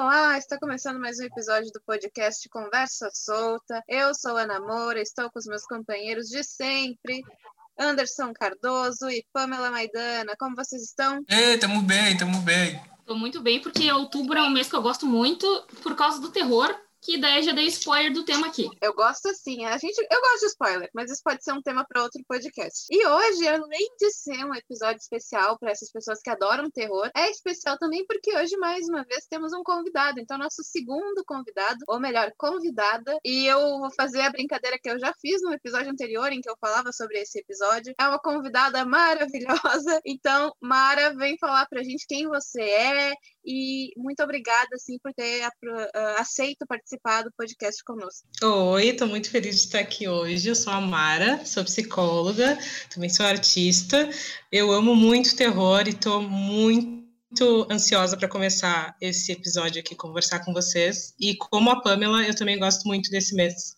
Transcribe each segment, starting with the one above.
Olá, está começando mais um episódio do podcast Conversa Solta. Eu sou Ana Moura, estou com os meus companheiros de sempre, Anderson Cardoso e Pamela Maidana. Como vocês estão? Ei, tamo bem, tamo bem. Tô muito bem, porque outubro é um mês que eu gosto muito por causa do terror que daí já dei spoiler do tema aqui. Eu gosto assim, a gente, eu gosto de spoiler, mas isso pode ser um tema para outro podcast. E hoje, além de ser um episódio especial para essas pessoas que adoram terror, é especial também porque hoje mais uma vez temos um convidado. Então nosso segundo convidado, ou melhor, convidada, e eu vou fazer a brincadeira que eu já fiz no episódio anterior em que eu falava sobre esse episódio. É uma convidada maravilhosa. Então, Mara, vem falar pra gente quem você é e muito obrigada assim por ter uh, aceito participar do podcast conosco. Oi, estou muito feliz de estar aqui hoje. Eu sou a Mara, sou psicóloga, também sou artista. Eu amo muito terror e estou muito ansiosa para começar esse episódio aqui, conversar com vocês. E como a Pamela, eu também gosto muito desse mês.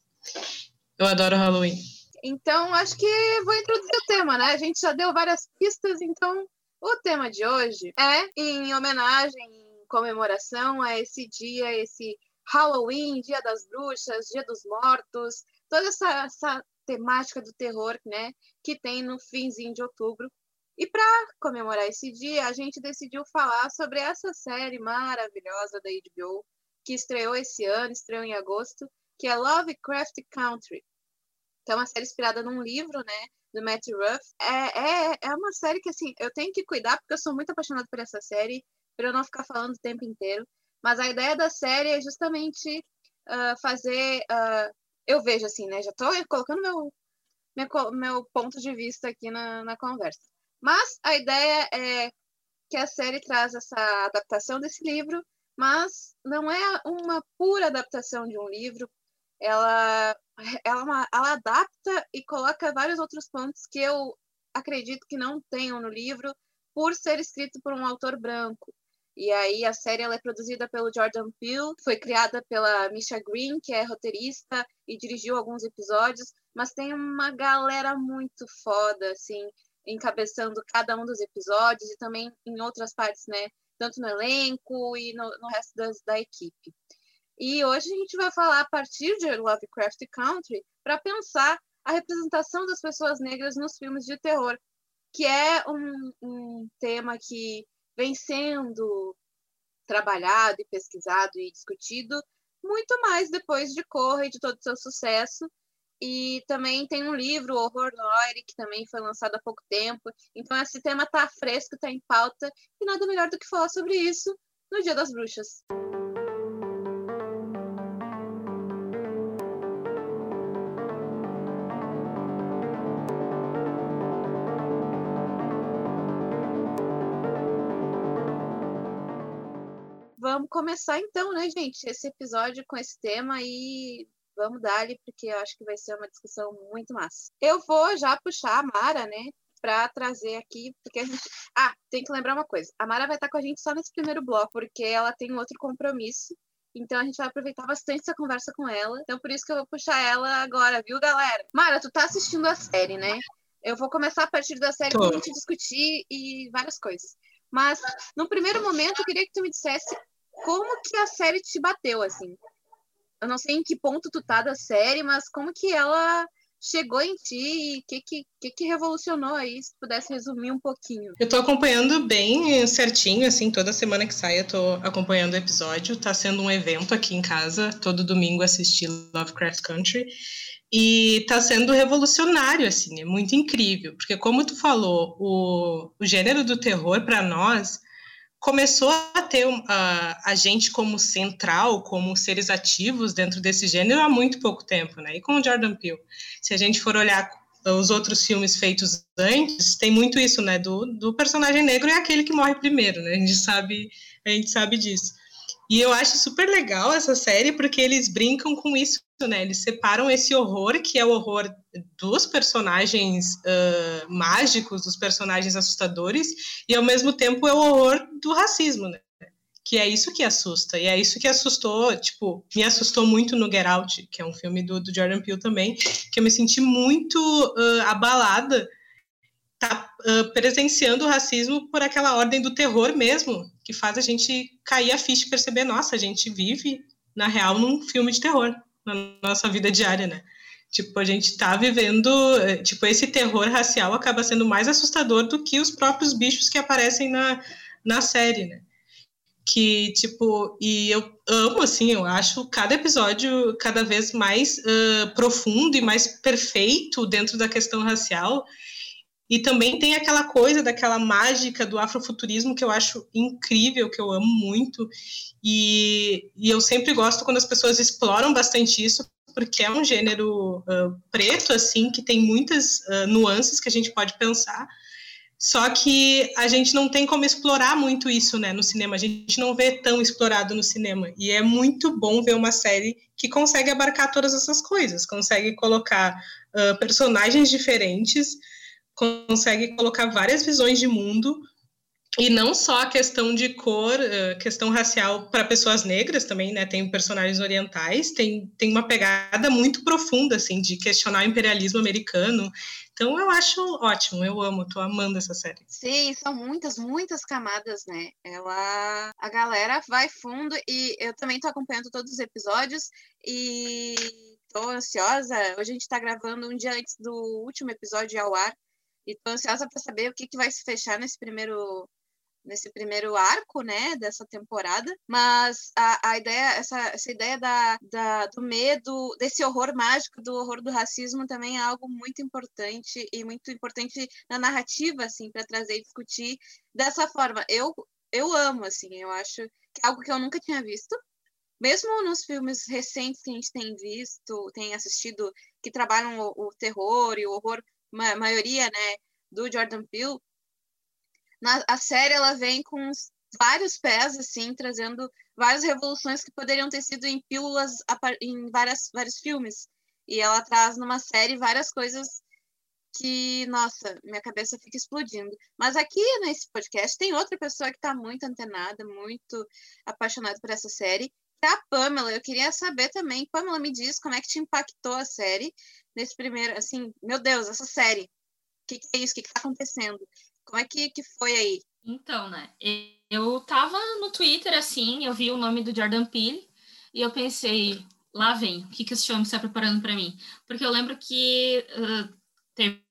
Eu adoro Halloween. Então, acho que vou introduzir o tema, né? A gente já deu várias pistas, então o tema de hoje é em homenagem, em comemoração a esse dia, esse Halloween, Dia das Bruxas, Dia dos Mortos, toda essa, essa temática do terror, né, que tem no finzinho de outubro. E para comemorar esse dia, a gente decidiu falar sobre essa série maravilhosa da HBO, que estreou esse ano, estreou em agosto, que é Lovecraft Country. Que é uma série inspirada num livro, né, do Matt Ruff. É, é, é uma série que, assim, eu tenho que cuidar, porque eu sou muito apaixonada por essa série, para eu não ficar falando o tempo inteiro. Mas a ideia da série é justamente uh, fazer. Uh, eu vejo assim, né? Já estou colocando meu, meu, meu ponto de vista aqui na, na conversa. Mas a ideia é que a série traz essa adaptação desse livro, mas não é uma pura adaptação de um livro. Ela ela, é ela adapta e coloca vários outros pontos que eu acredito que não tenham no livro por ser escrito por um autor branco. E aí a série ela é produzida pelo Jordan Peele, foi criada pela Misha Green, que é roteirista e dirigiu alguns episódios, mas tem uma galera muito foda, assim, encabeçando cada um dos episódios e também em outras partes, né? Tanto no elenco e no, no resto das, da equipe. E hoje a gente vai falar a partir de Lovecraft Country para pensar a representação das pessoas negras nos filmes de terror, que é um, um tema que vem sendo trabalhado e pesquisado e discutido muito mais depois de Corra e de todo o seu sucesso. E também tem um livro, Horror Noire, que também foi lançado há pouco tempo. Então esse tema está fresco, está em pauta, e nada melhor do que falar sobre isso no Dia das Bruxas. Vamos começar então, né, gente, esse episódio com esse tema e vamos dar ali, porque eu acho que vai ser uma discussão muito massa. Eu vou já puxar a Mara, né, para trazer aqui, porque a gente. Ah, tem que lembrar uma coisa: a Mara vai estar com a gente só nesse primeiro bloco, porque ela tem um outro compromisso. Então a gente vai aproveitar bastante essa conversa com ela. Então por isso que eu vou puxar ela agora, viu, galera? Mara, tu tá assistindo a série, né? Eu vou começar a partir da série Tô. pra gente discutir e várias coisas. Mas, no primeiro momento, eu queria que tu me dissesse como que a série te bateu, assim? Eu não sei em que ponto tu tá da série, mas como que ela chegou em ti e o que, que, que, que revolucionou aí, se pudesse resumir um pouquinho. Eu tô acompanhando bem certinho, assim, toda semana que sai eu tô acompanhando o episódio, tá sendo um evento aqui em casa, todo domingo assistir Lovecraft Country, e tá sendo revolucionário, assim, é muito incrível, porque como tu falou, o, o gênero do terror para nós começou a ter a, a gente como central, como seres ativos dentro desse gênero há muito pouco tempo, né? E com o Jordan Peele, se a gente for olhar os outros filmes feitos antes, tem muito isso, né? Do, do personagem negro é aquele que morre primeiro, né? A gente sabe, a gente sabe disso. E eu acho super legal essa série porque eles brincam com isso, né? Eles separam esse horror, que é o horror dos personagens uh, mágicos, dos personagens assustadores, e ao mesmo tempo é o horror do racismo, né? Que é isso que assusta, e é isso que assustou, tipo, me assustou muito no Get Out, que é um filme do, do Jordan Peele também, que eu me senti muito uh, abalada tá uh, presenciando o racismo por aquela ordem do terror mesmo, que faz a gente cair a ficha e perceber, nossa, a gente vive, na real, num filme de terror, na nossa vida diária, né? Tipo, a gente tá vivendo, eh, tipo, esse terror racial acaba sendo mais assustador do que os próprios bichos que aparecem na, na série, né? Que, tipo, e eu amo, assim, eu acho cada episódio cada vez mais uh, profundo e mais perfeito dentro da questão racial. E também tem aquela coisa daquela mágica do afrofuturismo que eu acho incrível, que eu amo muito. E, e eu sempre gosto quando as pessoas exploram bastante isso, porque é um gênero uh, preto, assim, que tem muitas uh, nuances que a gente pode pensar. Só que a gente não tem como explorar muito isso, né, no cinema. A gente não vê tão explorado no cinema. E é muito bom ver uma série que consegue abarcar todas essas coisas, consegue colocar uh, personagens diferentes, consegue colocar várias visões de mundo e não só a questão de cor, questão racial para pessoas negras também, né? Tem personagens orientais, tem, tem uma pegada muito profunda, assim, de questionar o imperialismo americano. Então eu acho ótimo, eu amo, tô amando essa série. Sim, são muitas, muitas camadas, né? Ela. A galera vai fundo e eu também tô acompanhando todos os episódios e tô ansiosa. Hoje a gente tá gravando um dia antes do último episódio ao ar. E tô ansiosa para saber o que, que vai se fechar nesse primeiro nesse primeiro arco, né, dessa temporada, mas a, a ideia, essa, essa ideia da, da, do medo, desse horror mágico, do horror do racismo também é algo muito importante e muito importante na narrativa, assim, para trazer e discutir dessa forma. Eu, eu amo, assim, eu acho que é algo que eu nunca tinha visto, mesmo nos filmes recentes que a gente tem visto, tem assistido, que trabalham o, o terror e o horror, a maioria, né, do Jordan Peele, na, a série ela vem com vários pés, assim, trazendo várias revoluções que poderiam ter sido em pílulas em várias, vários filmes. E ela traz numa série várias coisas que, nossa, minha cabeça fica explodindo. Mas aqui nesse podcast tem outra pessoa que está muito antenada, muito apaixonada por essa série, a Pamela. Eu queria saber também, Pamela, me diz como é que te impactou a série nesse primeiro, assim, meu Deus, essa série. O que, que é isso? O que está acontecendo? Como é que, que foi aí? Então, né? Eu tava no Twitter, assim, eu vi o nome do Jordan Peele e eu pensei, lá vem, o que, que esse homem está preparando para mim? Porque eu lembro que uh, teve,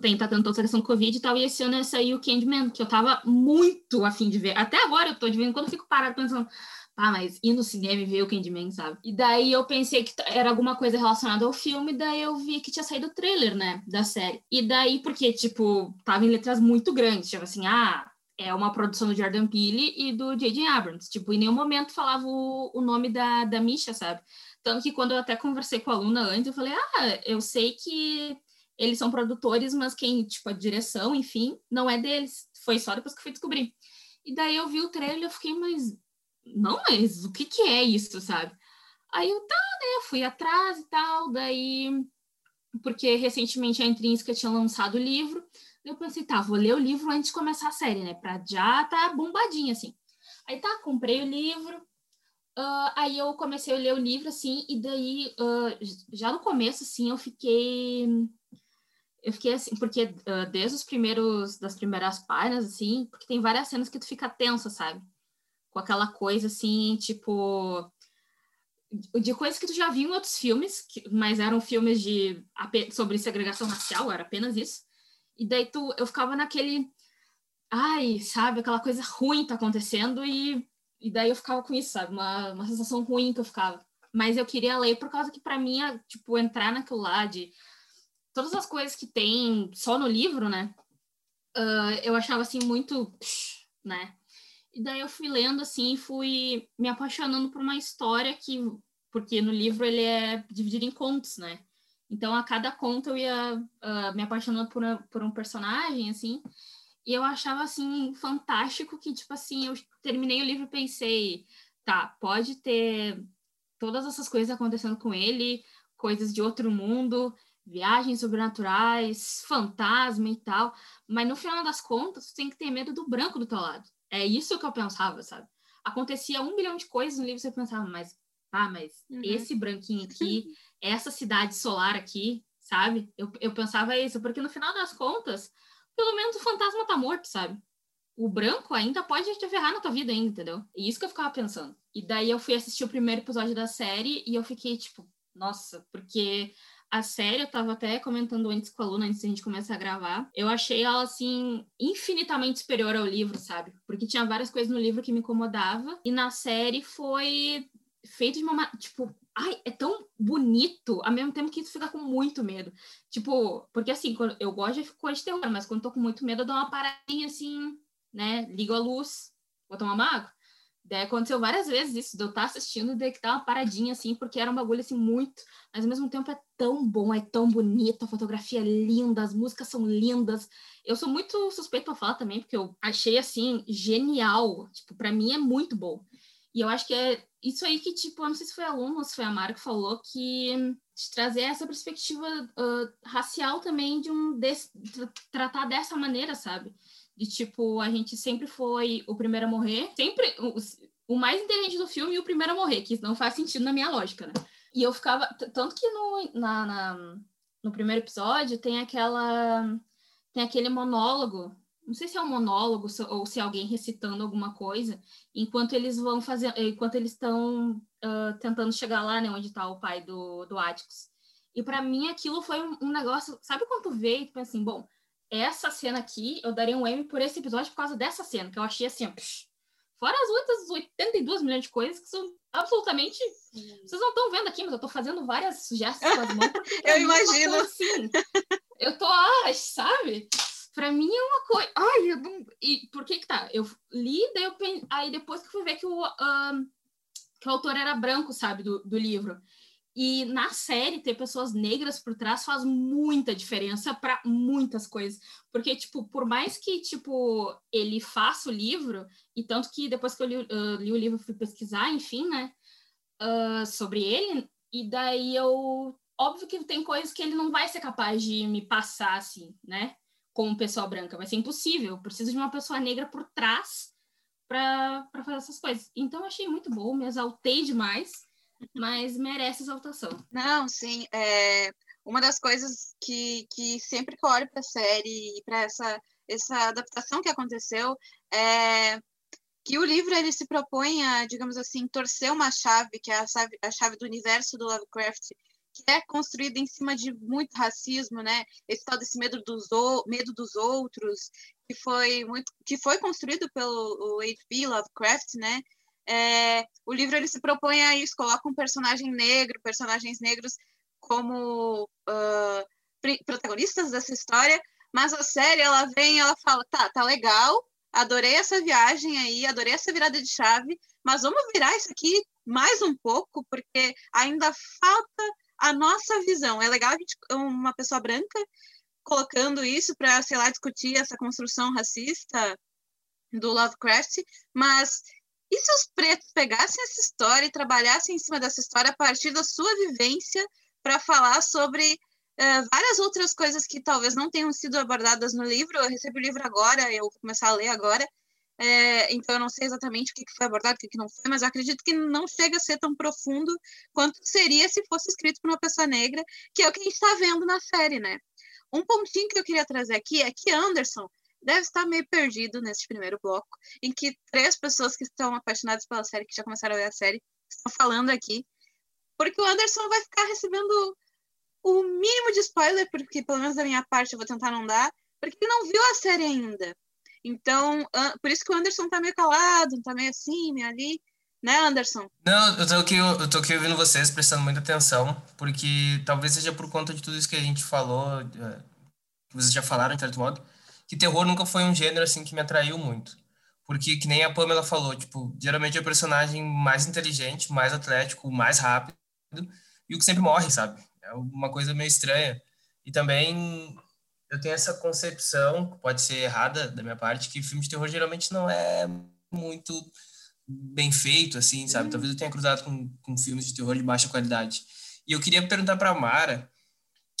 tem, tá tendo toda essa questão do Covid e tal, e esse ano saiu o Candyman, que eu tava muito afim de ver. Até agora eu tô de vez em quando eu fico parado pensando, ah, mas ir no cinema e ver o Candyman, sabe? E daí eu pensei que era alguma coisa relacionada ao filme, daí eu vi que tinha saído o trailer, né, da série. E daí, porque, tipo, tava em letras muito grandes, tipo assim, ah, é uma produção do Jordan Peele e do J.J. Abrams. Tipo, em nenhum momento falava o, o nome da, da Misha, sabe? Tanto que quando eu até conversei com a aluna antes, eu falei, ah, eu sei que eles são produtores, mas quem, tipo, a direção, enfim, não é deles. Foi só depois que eu fui descobrir. E daí eu vi o trailer eu fiquei, mas não, mas o que que é isso, sabe? Aí eu, tá, né, fui atrás e tal, daí, porque recentemente a Intrínseca tinha lançado o livro, eu pensei, tá, vou ler o livro antes de começar a série, né, pra já tá bombadinha, assim. Aí tá, comprei o livro, uh, aí eu comecei a ler o livro, assim, e daí, uh, já no começo, assim, eu fiquei eu fiquei assim, porque uh, desde os primeiros, das primeiras páginas, assim, porque tem várias cenas que tu fica tensa, sabe? Com aquela coisa assim, tipo de coisas que tu já viu em outros filmes, que, mas eram filmes de sobre segregação racial, era apenas isso. E daí tu, eu ficava naquele, ai, sabe, aquela coisa ruim tá acontecendo e, e daí eu ficava com isso, sabe, uma, uma sensação ruim que eu ficava. Mas eu queria ler por causa que para mim, tipo, entrar naquilo lá de todas as coisas que tem só no livro, né? Uh, eu achava assim muito, né? E daí eu fui lendo assim e fui me apaixonando por uma história que, porque no livro ele é dividido em contos, né? Então a cada conto eu ia uh, me apaixonando por, por um personagem, assim, e eu achava assim fantástico que tipo assim eu terminei o livro e pensei, tá, pode ter todas essas coisas acontecendo com ele, coisas de outro mundo, viagens sobrenaturais, fantasma e tal, mas no final das contas, tu tem que ter medo do branco do teu lado. É isso que eu pensava, sabe? Acontecia um milhão de coisas no livro, você pensava, mas, ah, mas uhum. esse branquinho aqui, essa cidade solar aqui, sabe? Eu, eu pensava isso, porque no final das contas, pelo menos o fantasma tá morto, sabe? o branco ainda pode te ferrar na tua vida ainda, entendeu? E isso que eu ficava pensando. E daí eu fui assistir o primeiro episódio da série e eu fiquei tipo, nossa, porque a série, eu tava até comentando antes com a Luna, antes da gente começar a gravar, eu achei ela, assim, infinitamente superior ao livro, sabe? Porque tinha várias coisas no livro que me incomodava, e na série foi feito de uma, tipo, ai, é tão bonito, ao mesmo tempo que isso fica com muito medo. Tipo, porque assim, eu gosto de coisa de terror, mas quando tô com muito medo, eu dou uma paradinha assim, né? Ligo a luz, vou tomar uma água. Daí aconteceu várias vezes isso, de eu estar assistindo e de que uma paradinha assim, porque era um bagulho assim muito, mas ao mesmo tempo é tão bom, é tão bonito, a fotografia é linda, as músicas são lindas. Eu sou muito suspeito para falar também, porque eu achei assim genial, tipo, para mim é muito bom. E eu acho que é isso aí que, tipo, eu não sei se foi a Luna ou se foi a Mara que falou, que trazer essa perspectiva uh, racial também de um tratar dessa maneira, sabe? De tipo, a gente sempre foi o primeiro a morrer, sempre o, o mais inteligente do filme e o primeiro a morrer, que não faz sentido na minha lógica, né? E eu ficava, tanto que no, na, na, no primeiro episódio tem aquela, tem aquele monólogo, não sei se é um monólogo ou se é alguém recitando alguma coisa, enquanto eles vão fazer, enquanto eles estão uh, tentando chegar lá, né, onde está o pai do, do Atticus. E para mim aquilo foi um, um, negócio, sabe quando tu vê e tu pensa assim, bom, essa cena aqui, eu daria um M por esse episódio por causa dessa cena, que eu achei assim, psh, fora as outras 82 milhões de coisas que são absolutamente. Vocês não estão vendo aqui, mas eu tô fazendo várias gestos com as mãos. eu é imagino. Assim, eu tô, ah, sabe? Pra mim é uma coisa. Ai, eu não... E por que que tá? Eu li, daí eu... aí depois que eu fui ver que o, que o autor era branco, sabe, do, do livro. E na série, ter pessoas negras por trás faz muita diferença para muitas coisas. Porque, tipo, por mais que, tipo, ele faça o livro, e tanto que depois que eu li, uh, li o livro, fui pesquisar, enfim, né, uh, sobre ele, e daí eu. Óbvio que tem coisas que ele não vai ser capaz de me passar, assim, né, como pessoa branca. Vai ser impossível. Eu preciso de uma pessoa negra por trás para fazer essas coisas. Então, eu achei muito bom, me exaltei demais mas merece exaltação. Não, sim. É, uma das coisas que, que sempre que olho para a série e para essa, essa adaptação que aconteceu é que o livro ele se propõe a, digamos assim, torcer uma chave, que é a chave, a chave do universo do Lovecraft, que é construída em cima de muito racismo, né? Esse tal desse medo dos, medo dos outros, que foi muito que foi construído pelo H.P. Lovecraft, né? É, o livro ele se propõe a isso, coloca um personagem negro, personagens negros como uh, protagonistas dessa história, mas a série ela vem, ela fala, tá, tá legal, adorei essa viagem aí, adorei essa virada de chave, mas vamos virar isso aqui mais um pouco, porque ainda falta a nossa visão. É legal gente, uma pessoa branca colocando isso para, sei lá, discutir essa construção racista do Lovecraft, mas e se os pretos pegassem essa história e trabalhassem em cima dessa história a partir da sua vivência para falar sobre uh, várias outras coisas que talvez não tenham sido abordadas no livro? Eu recebi o livro agora, eu vou começar a ler agora, é, então eu não sei exatamente o que foi abordado, o que não foi, mas acredito que não chega a ser tão profundo quanto seria se fosse escrito por uma pessoa negra, que é o que a gente está vendo na série, né? Um pontinho que eu queria trazer aqui é que Anderson deve estar meio perdido nesse primeiro bloco, em que três pessoas que estão apaixonadas pela série, que já começaram a ver a série, estão falando aqui. Porque o Anderson vai ficar recebendo o mínimo de spoiler, porque pelo menos da minha parte eu vou tentar não dar, porque ele não viu a série ainda. Então, por isso que o Anderson tá meio calado, tá meio assim, meio ali. Né, Anderson? Não, eu tô, aqui, eu tô aqui ouvindo vocês, prestando muita atenção, porque talvez seja por conta de tudo isso que a gente falou, eh, que vocês já falaram, de certo modo, que terror nunca foi um gênero assim que me atraiu muito. Porque, que nem a Pamela falou, tipo, geralmente é o personagem mais inteligente, mais atlético, mais rápido, e o que sempre morre, sabe? É uma coisa meio estranha. E também eu tenho essa concepção, pode ser errada da minha parte, que filme de terror geralmente não é muito bem feito, assim, sabe? Uhum. Talvez eu tenha cruzado com, com filmes de terror de baixa qualidade. E eu queria perguntar para Mara,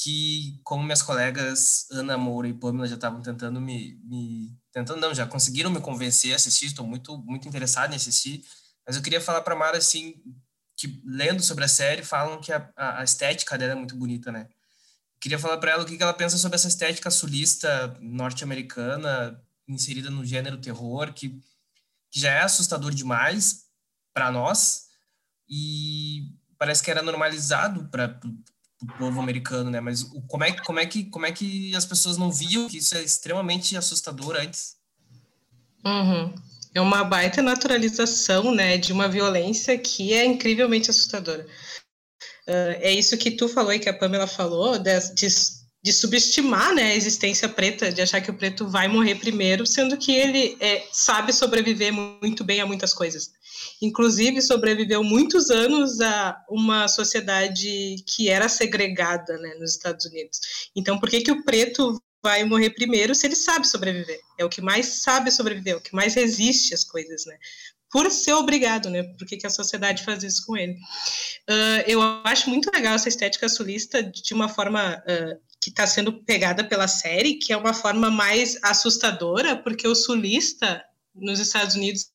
que, como minhas colegas Ana Moura e Pamela já estavam tentando me, me, tentando não, já conseguiram me convencer a assistir, estou muito muito interessado em assistir, mas eu queria falar para Mara assim, que lendo sobre a série falam que a, a estética dela é muito bonita, né? queria falar para ela o que ela pensa sobre essa estética sulista norte-americana, inserida no gênero terror, que, que já é assustador demais para nós, e parece que era normalizado para o povo americano, né? Mas o, como, é, como, é que, como é que as pessoas não viam que isso é extremamente assustador antes? Uhum. É uma baita naturalização, né, de uma violência que é incrivelmente assustadora. Uh, é isso que tu falou e que a Pamela falou, de, de, de, subestimar né, a existência preta, de achar que o preto vai morrer primeiro, sendo que ele é, sabe sobreviver muito bem a muitas coisas inclusive sobreviveu muitos anos a uma sociedade que era segregada né, nos Estados Unidos. Então, por que, que o preto vai morrer primeiro se ele sabe sobreviver? É o que mais sabe sobreviver, é o que mais resiste às coisas, né? Por ser obrigado, né? Por que, que a sociedade faz isso com ele? Uh, eu acho muito legal essa estética sulista de uma forma uh, que está sendo pegada pela série, que é uma forma mais assustadora, porque o sulista nos Estados Unidos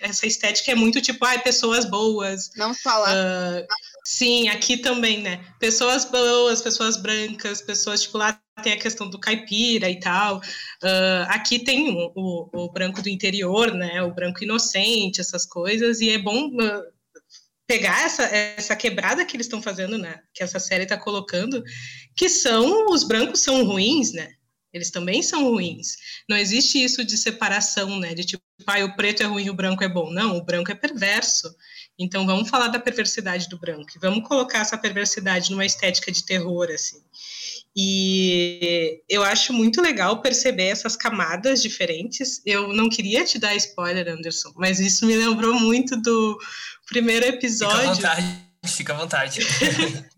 essa estética é muito tipo, ai, pessoas boas. Não fala. Uh, sim, aqui também, né? Pessoas boas, pessoas brancas, pessoas, tipo, lá tem a questão do caipira e tal. Uh, aqui tem o, o, o, branco do interior, né? O branco inocente, essas coisas, e é bom uh, pegar essa, essa quebrada que eles estão fazendo, né? Que essa série está colocando, que são os brancos são ruins, né? Eles também são ruins. Não existe isso de separação, né? De tipo, ah, o preto é ruim e o branco é bom. Não, o branco é perverso. Então vamos falar da perversidade do branco. E vamos colocar essa perversidade numa estética de terror, assim. E eu acho muito legal perceber essas camadas diferentes. Eu não queria te dar spoiler, Anderson, mas isso me lembrou muito do primeiro episódio. Fica à vontade, fica à vontade.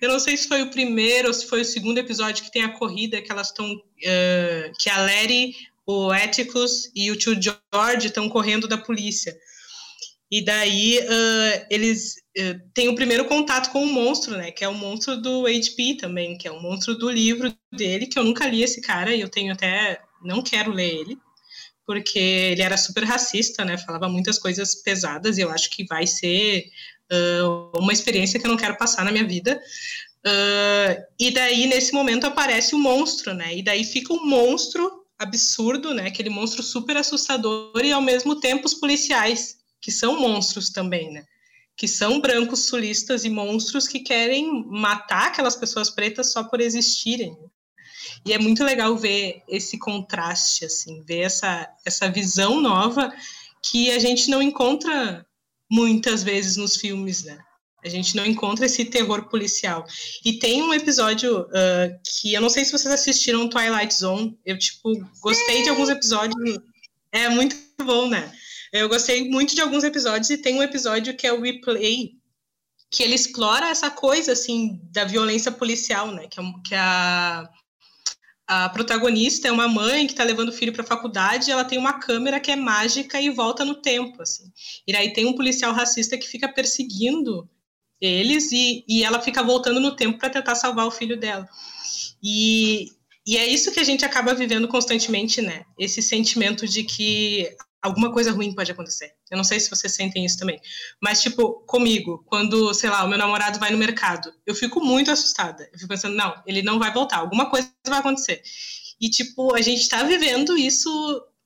Eu não sei se foi o primeiro ou se foi o segundo episódio que tem a corrida que elas estão. Uh, que a Larry, o Atticus e o tio George estão correndo da polícia. E daí uh, eles uh, têm o primeiro contato com o monstro, né? Que é o monstro do HP também, que é o monstro do livro dele, que eu nunca li esse cara e eu tenho até. não quero ler ele, porque ele era super racista, né? Falava muitas coisas pesadas e eu acho que vai ser uh, uma experiência que eu não quero passar na minha vida. Uh, e daí, nesse momento, aparece o monstro, né? E daí fica um monstro absurdo, né? Aquele monstro super assustador e, ao mesmo tempo, os policiais, que são monstros também, né? Que são brancos sulistas e monstros que querem matar aquelas pessoas pretas só por existirem. E é muito legal ver esse contraste, assim, ver essa, essa visão nova que a gente não encontra muitas vezes nos filmes, né? A gente não encontra esse terror policial. E tem um episódio uh, que eu não sei se vocês assistiram Twilight Zone. Eu, tipo, gostei de alguns episódios. É muito bom, né? Eu gostei muito de alguns episódios e tem um episódio que é o Replay, que ele explora essa coisa, assim, da violência policial, né? Que, é, que a, a protagonista é uma mãe que está levando o filho para a faculdade, ela tem uma câmera que é mágica e volta no tempo, assim. E aí tem um policial racista que fica perseguindo eles e, e ela fica voltando no tempo para tentar salvar o filho dela. E, e é isso que a gente acaba vivendo constantemente, né? Esse sentimento de que alguma coisa ruim pode acontecer. Eu não sei se vocês sentem isso também. Mas, tipo, comigo, quando, sei lá, o meu namorado vai no mercado, eu fico muito assustada. Eu fico pensando, não, ele não vai voltar, alguma coisa vai acontecer. E, tipo, a gente está vivendo isso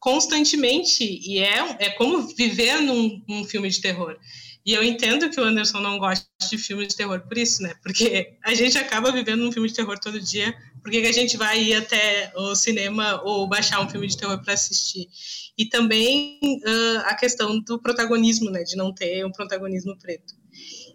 constantemente. E é, é como viver num, filme de terror. E eu entendo que o Anderson não gosta de filmes de terror por isso, né? Porque a gente acaba vivendo um filme de terror todo dia. Por que, a gente vai ir até o cinema ou baixar um filme de terror para assistir? E também uh, a questão do protagonismo, né? De não ter um protagonismo preto.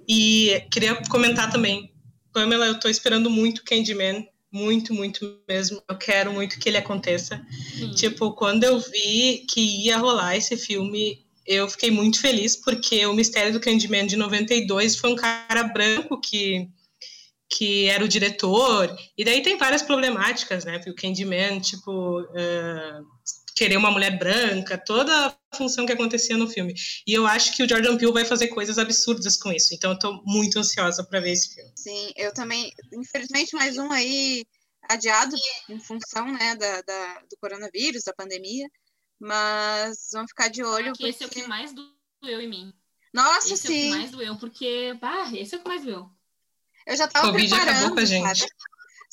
E queria comentar também, Pamela, eu estou esperando muito Candyman, muito, muito mesmo. Eu quero muito que ele aconteça. Sim. Tipo, quando eu vi que ia rolar esse filme, eu fiquei muito feliz porque o Mistério do Candyman de 92 foi um cara branco que que era o diretor, e daí tem várias problemáticas, né, porque o Candyman, tipo, uh, querer uma mulher branca, toda a função que acontecia no filme. E eu acho que o Jordan Peele vai fazer coisas absurdas com isso, então eu tô muito ansiosa para ver esse filme. Sim, eu também, infelizmente mais um aí adiado em função, né, da, da do coronavírus, da pandemia, mas vamos ficar de olho. Porque... Esse é o que mais doeu em mim. Nossa, esse sim. Esse é o que mais doeu, porque, bah, esse é o que mais doeu. Eu já tava Covid preparando, acabou com a gente. Sabe?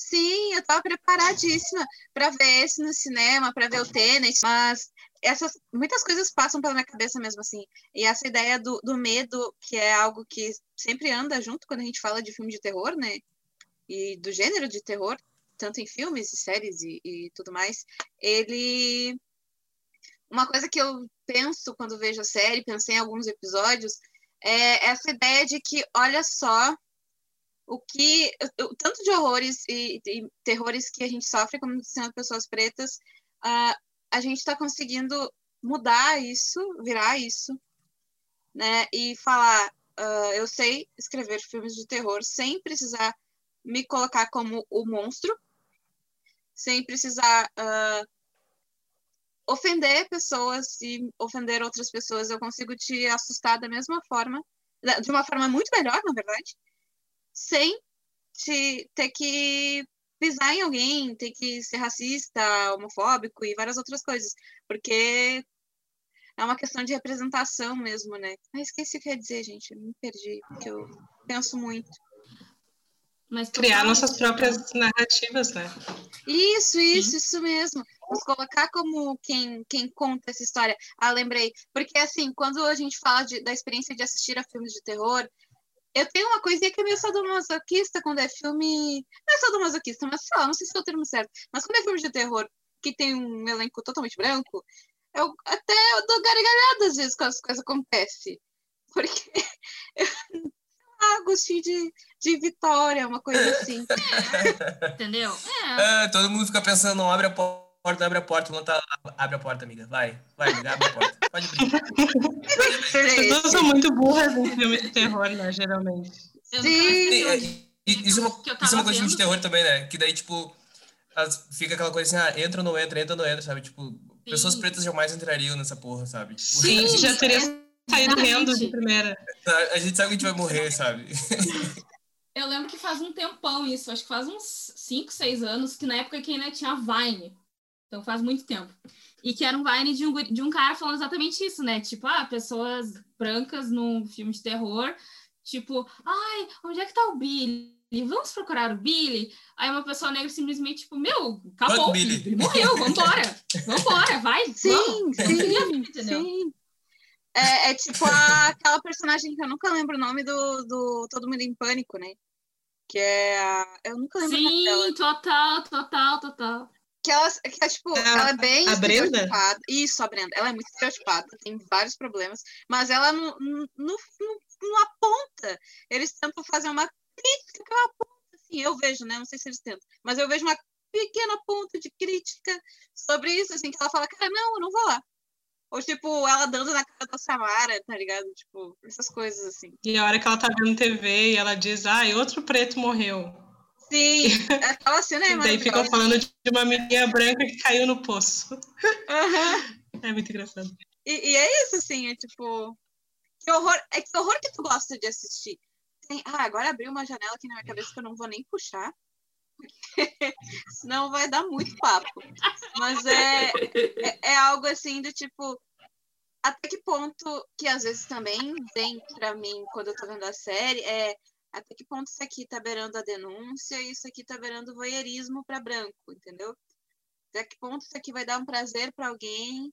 Sim, eu tava preparadíssima para ver esse no cinema, para ver o Tenet, mas essas muitas coisas passam pela minha cabeça mesmo assim. E essa ideia do, do medo, que é algo que sempre anda junto quando a gente fala de filme de terror, né? E do gênero de terror, tanto em filmes e séries e, e tudo mais, ele. Uma coisa que eu penso quando vejo a série, pensei em alguns episódios, é essa ideia de que, olha só, o que o tanto de horrores e, e, terrores que a gente sofre como sendo pessoas pretas, uh, a gente está conseguindo mudar isso, virar isso, né? E falar, uh, eu sei escrever filmes de terror sem precisar me colocar como o monstro, sem precisar uh, ofender pessoas e ofender outras pessoas. Eu consigo te assustar da mesma forma, de uma forma muito melhor, na verdade, sem te ter que pisar em alguém, ter que ser racista, homofóbico e várias outras coisas, porque é uma questão de representação mesmo, né? Ah, esqueci o que ia dizer, gente, eu me perdi, porque eu penso muito. Mas Criar nossas próprias narrativas, né? Isso, isso, Sim. isso mesmo. Nos colocar como quem, quem conta essa história. Ah, lembrei. Porque, assim, quando a gente fala de, da experiência de assistir a filmes de terror, eu tenho uma coisinha que é meio sadomasoquista quando é filme. Não é sadomasoquista, mas sei lá, não sei se é o termo certo. Mas quando é filme de terror que tem um elenco totalmente branco, eu até eu dou gargalhada às vezes quando as coisas acontecem. Porque eu, ah, gostinho de, de vitória, uma coisa assim. É, entendeu? É. é. todo mundo fica pensando, não abre a porta, abre a porta, não tá, abre a porta, amiga. Vai, vai, amiga, abre a porta. Pode brincar. As pessoas são muito burras em filme de terror, né, geralmente. Sim. isso é uma, isso é uma coisa de terror também, né? Que daí, tipo, as, fica aquela coisa assim, ah, entra ou não entra, entra ou não entra, sabe? Tipo, Sim. pessoas pretas jamais entrariam nessa porra, sabe? Tipo, Sim, já teria saído rindo de primeira. A gente sabe que a gente vai morrer, sabe? Eu lembro que faz um tempão isso, acho que faz uns 5, 6 anos, que na época que ainda tinha Vine. Então faz muito tempo. E que era um Vine de um, de um cara falando exatamente isso, né? Tipo, ah, pessoas brancas num filme de terror, tipo, ai, onde é que tá o Billy? Vamos procurar o Billy? Aí uma pessoa negra simplesmente, tipo, meu, acabou, o Billy. Billy morreu, vambora, vambora, vai, sim, vamos, sim, sim, sim. É, é tipo a, aquela personagem que eu nunca lembro o nome do, do Todo Mundo em Pânico, né? Que é a. Eu nunca lembro Sim, dela. total, total, total. Que ela, que é, tipo, a, ela é bem a. Brenda? Isso, a Brenda. Ela é muito estereotipada, tem vários problemas, mas ela não, não, não, não aponta. Eles tentam fazer uma crítica que ela aponta, assim, eu vejo, né? Não sei se eles tentam, mas eu vejo uma pequena ponta de crítica sobre isso, assim, que ela fala, cara, não, eu não vou lá. Ou, tipo, ela dando na cara da Samara, tá ligado? Tipo, essas coisas assim. E a hora que ela tá vendo TV e ela diz, ai, outro preto morreu. Sim, aquela cena é E daí ficam falando de uma menina branca que caiu no poço. Uhum. É muito engraçado. E, e, é isso, assim, é tipo. Que horror. É que horror que tu gosta de assistir. Tem, ah, agora abriu uma janela aqui na minha cabeça que eu não vou nem puxar. Senão vai dar muito papo. Mas é, é, é, algo assim do tipo. Até que ponto que às vezes também vem pra mim quando eu tô vendo a série é até que ponto isso aqui tá beirando a denúncia e isso aqui tá beirando voyeurismo para branco, entendeu? Até que ponto isso aqui vai dar um prazer para alguém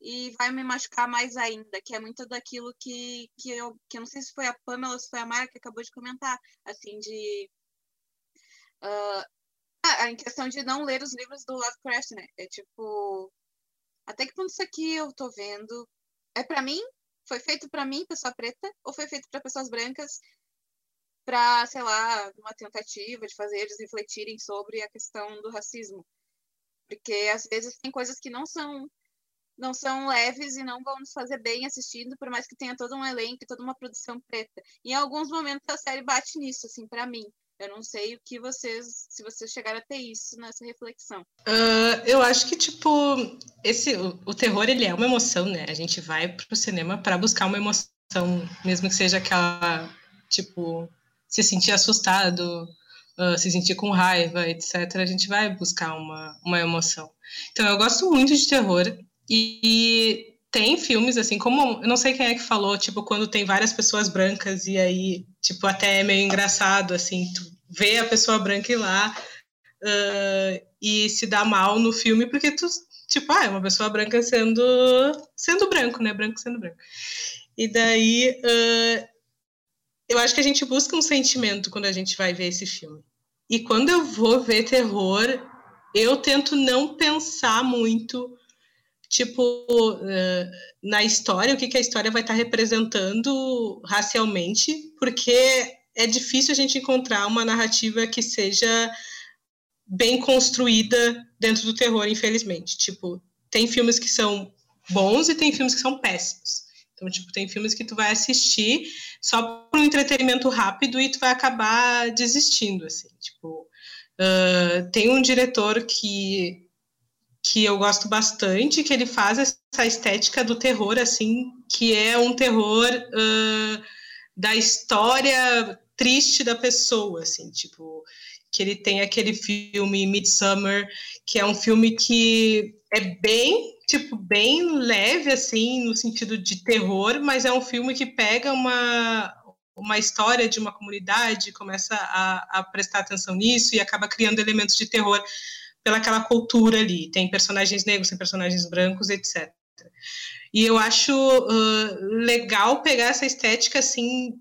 e vai me machucar mais ainda, que é muito daquilo que, que, eu, que eu não sei se foi a Pamela ou se foi a Mara que acabou de comentar, assim, de Uh, ah, em questão de não ler os livros do Lovecraft, né? É tipo, até que ponto isso aqui eu tô vendo é para mim? Foi feito para mim, pessoa preta, ou foi feito para pessoas brancas para, sei lá, uma tentativa de fazer eles refletirem sobre a questão do racismo? Porque às vezes tem coisas que não são não são leves e não vão nos fazer bem assistindo, por mais que tenha todo um elenco, toda uma produção preta. E em alguns momentos a série bate nisso, assim, para mim. Eu não sei o que vocês, se vocês chegaram a ter isso nessa reflexão. Uh, eu acho que tipo esse o, o, terror ele é uma emoção, né? A gente vai pro cinema para buscar uma emoção, mesmo que seja aquela tipo se sentir assustado, uh, se sentir com raiva, etc. A gente vai buscar uma, uma emoção. Então eu gosto muito de terror e, e tem filmes assim, como eu não sei quem é que falou, tipo, quando tem várias pessoas brancas e aí, tipo, até é meio engraçado assim, tu vê a pessoa branca ir lá uh, e se dá mal no filme porque tu, tipo, ah, é uma pessoa branca sendo, sendo branco, né? Branco sendo branco. E daí, uh, eu acho que a gente busca um sentimento quando a gente vai ver esse filme. E quando eu vou ver terror, eu tento não pensar muito, tipo, uh, na história, o que, que a história vai estar representando racialmente, porque é difícil a gente encontrar uma narrativa que seja bem construída dentro do terror, infelizmente. Tipo, tem filmes que são bons e tem filmes que são péssimos. Então, tipo, tem filmes que tu vai assistir só por um entretenimento rápido e tu vai acabar desistindo, assim. Tipo, uh, tem um diretor que que eu gosto bastante, que ele faz essa estética do terror, assim, que é um terror uh, da história triste da pessoa, assim, tipo, que ele tem aquele filme Midsummer, que é um filme que é bem, tipo, bem leve, assim, no sentido de terror, mas é um filme que pega uma, uma história de uma comunidade, começa a, a prestar atenção nisso e acaba criando elementos de terror pelaquela cultura ali. Tem personagens negros, tem personagens brancos, etc. E eu acho uh, legal pegar essa estética assim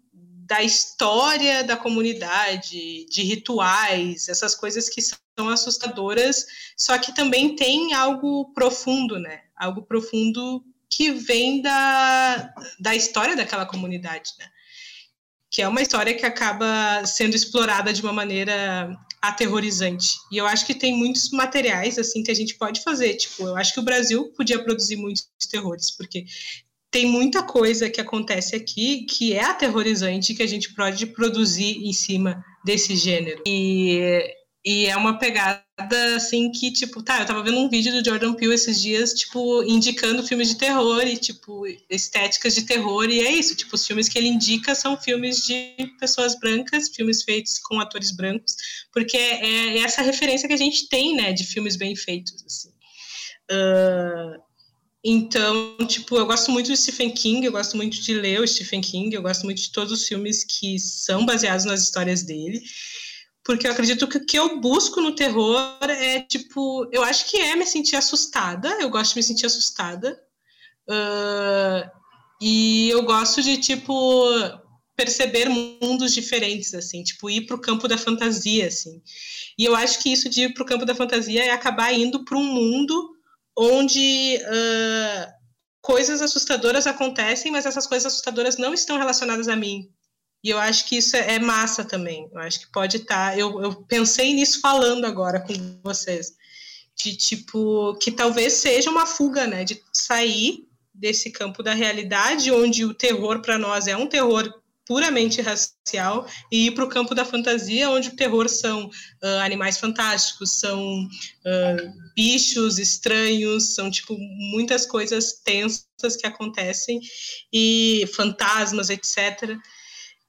da história da comunidade, de rituais, essas coisas que são assustadoras, só que também tem algo profundo, né? Algo profundo que vem da, da história daquela comunidade, né? Que é uma história que acaba sendo explorada de uma maneira aterrorizante. E eu acho que tem muitos materiais assim que a gente pode fazer. Tipo, eu acho que o Brasil podia produzir muitos terrores, porque tem muita coisa que acontece aqui que é aterrorizante que a gente pode produzir em cima desse gênero. E, e é uma pegada assim que, tipo, tá, eu tava vendo um vídeo do Jordan Peele esses dias, tipo, indicando filmes de terror e, tipo, estéticas de terror, e é isso, tipo, os filmes que ele indica são filmes de pessoas brancas, filmes feitos com atores brancos, porque é, é essa referência que a gente tem, né, de filmes bem feitos, assim. Uh, então, tipo, eu gosto muito de Stephen King, eu gosto muito de ler o Stephen King, eu gosto muito de todos os filmes que são baseados nas histórias dele, porque eu acredito que o que eu busco no terror é, tipo, eu acho que é me sentir assustada, eu gosto de me sentir assustada, uh, e eu gosto de, tipo, perceber mundos diferentes, assim, tipo, ir para o campo da fantasia, assim. E eu acho que isso de ir para o campo da fantasia é acabar indo para um mundo onde uh, coisas assustadoras acontecem, mas essas coisas assustadoras não estão relacionadas a mim. E eu acho que isso é, é massa também. Eu acho que pode estar. Tá, eu, eu pensei nisso falando agora com vocês. De tipo, que talvez seja uma fuga, né? De sair desse campo da realidade, onde o terror para nós é um terror puramente racial e ir para o campo da fantasia, onde o terror são uh, animais fantásticos, são uh, bichos estranhos, são tipo muitas coisas tensas que acontecem e fantasmas, etc.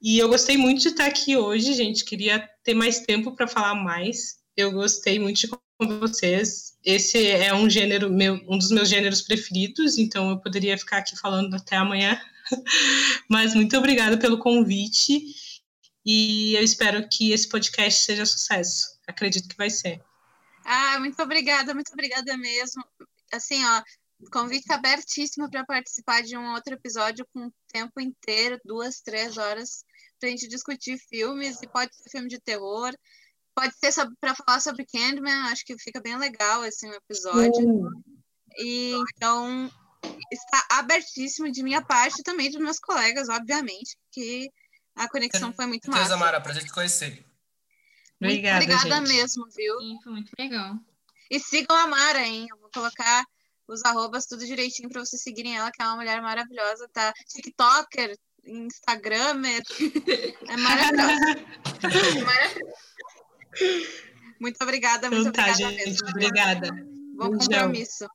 E eu gostei muito de estar aqui hoje, gente. Queria ter mais tempo para falar mais. Eu gostei muito de com vocês. Esse é um gênero meu, um dos meus gêneros preferidos, então eu poderia ficar aqui falando até amanhã. Mas muito obrigada pelo convite e eu espero que esse podcast seja sucesso. Acredito que vai ser. Ah, muito obrigada, muito obrigada mesmo. Assim, ó, convite abertíssimo para participar de um outro episódio com o tempo inteiro, duas, três horas, para a gente discutir filmes, e pode ser filme de terror, pode ser para falar sobre Candyman, acho que fica bem legal esse assim, episódio. E então está abertíssimo de minha parte também dos meus colegas, obviamente, que a conexão foi muito massa. Mara, prazer te conhecer. Obrigada, obrigada gente. mesmo, viu? Sim, foi muito legal. E sigam a Mara, hein? Eu vou colocar os arrobas tudo direitinho para vocês seguirem ela, que é uma mulher maravilhosa, tá? TikToker, Instagramer. É maravilhosa. é maravilhosa. Muito obrigada, muito então tá, obrigada gente, mesmo. Obrigada. Bom compromisso.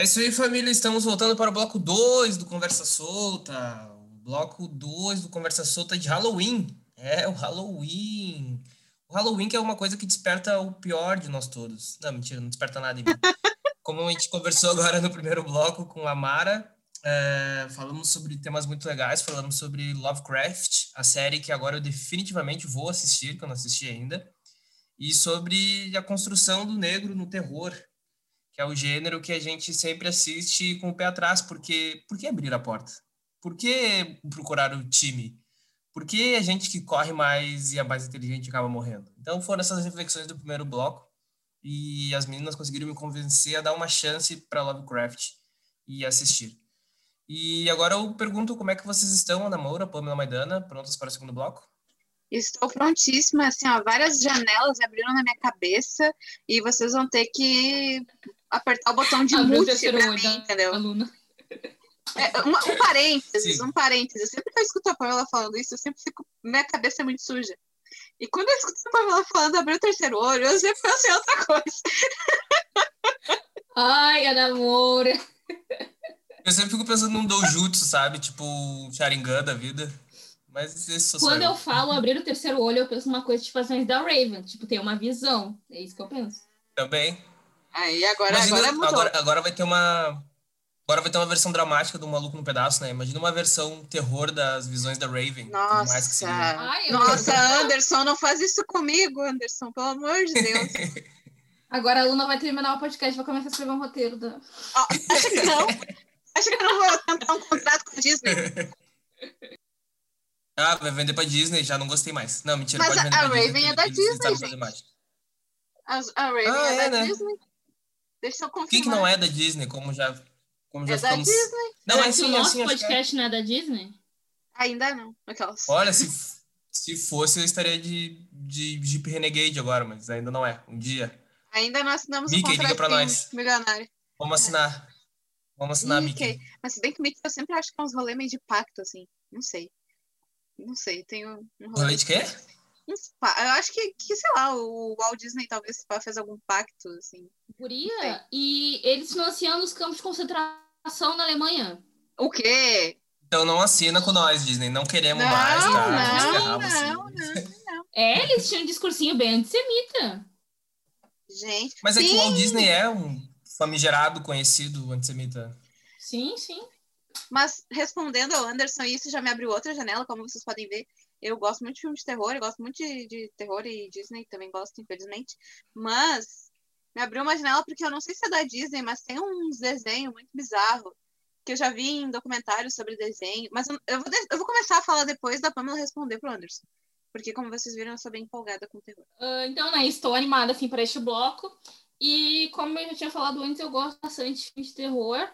É isso aí, família. Estamos voltando para o bloco 2 do Conversa Solta. O bloco 2 do Conversa Solta de Halloween. É, o Halloween. O Halloween que é uma coisa que desperta o pior de nós todos. Não, mentira, não desperta nada em mim. Como a gente conversou agora no primeiro bloco com a Mara, é, falamos sobre temas muito legais, falamos sobre Lovecraft, a série que agora eu definitivamente vou assistir, que eu não assisti ainda, e sobre a construção do negro no terror, que é o gênero que a gente sempre assiste com o pé atrás, porque por que abrir a porta? Por que procurar o time? Por que a gente que corre mais e é mais inteligente acaba morrendo? Então foram essas reflexões do primeiro bloco e as meninas conseguiram me convencer a dar uma chance para Lovecraft e assistir. E agora eu pergunto como é que vocês estão, Ana Moura, Pamela Maidana, prontas para o segundo bloco? Estou prontíssima, assim, ó, várias janelas abriram na minha cabeça e vocês vão ter que apertar o botão de o mute terceiro pra olho mim, entendeu? aluna. É, uma- um parênteses, Sim. um parênteses. Sempre que eu escuto a Pamela falando isso, eu sempre fico. Minha cabeça é muito suja. E quando eu escuto a Pamela falando abrir o terceiro olho, eu sempre penso em outra coisa. Ai, Ana Moura. Eu sempre fico pensando num doujutsu, sabe? Tipo um Sharingan da vida. Mas sou só Quando eu. eu falo abrir o terceiro olho, eu penso uma coisa tipo as da Raven. Tipo, ter uma visão. É isso que eu penso. Também. Aí agora, Imagina, agora mudou. agora, agora vai ter uma. Agora vai ter uma versão dramática do Maluco no Pedaço, né? Imagina uma versão terror das visões da Raven. Nossa. Ai, Nossa, Anderson, não faz isso comigo, Anderson, pelo amor de Deus. Agora a Luna vai terminar o podcast e vai começar a escrever um roteiro. Da... Ó, acha que não? Acha que eu não vou tentar um contrato com a Disney? Ah, vai vender pra Disney, já não gostei mais. Não, mentira, Mas pode a- vender a pra Disney. Raven é porque da eles- eles Disney, gente. A, a Raven Ah, é, é, da né? Disney. Deixa eu confirmar. Quem que não é da Disney, como já, como já É da ficamos... Disney. Não, Será é que sim, o é nosso sim, acho que é. podcast não é da Disney? Ainda não. Aquelas. Olha, se, se fosse, eu estaria de, de Jeep Renegade agora, mas ainda não é. Um dia. Ainda não assinamos Mickey, o liga contrato pra nós. milionário. Vamos assinar. Vamos assinar, Mickey. Mickey. Mas se bem que o Mickey eu sempre acho que é uns rolê meio de pacto, assim. Não sei. Não sei, tem um, um Rolê de quê? pa- Eu acho que, que, sei lá, o Walt Disney talvez fez algum pacto, assim. Não. Guria. E eles financiando os campos de concentração na Alemanha. O quê? Então não assina com nós, Disney. Não queremos Não, mais, tá? Não, ferrava não, assim. não. É, eles tinham um discursinho bem antissemita. Gente. Mas é que sim, o Walt Disney é um famigerado, conhecido antissemita. Sim, sim. Mas respondendo ao Anderson, isso já me abriu outra janela, como vocês podem ver. Eu gosto muito de filme de terror, eu gosto muito de, de terror e Disney também gosto, infelizmente. Mas me abriu uma janela porque eu não sei se é da Disney, mas tem uns desenhos muito bizarros que eu já vi em documentários sobre desenho. Mas eu, eu vou, de- eu vou começar a falar depois da Pamela responder pro Anderson. Porque, como vocês viram, eu sou bem empolgada com terror. Ah, então, né, estou animada assim para este bloco. E como eu já tinha falado antes, eu gosto bastante de filmes de terror.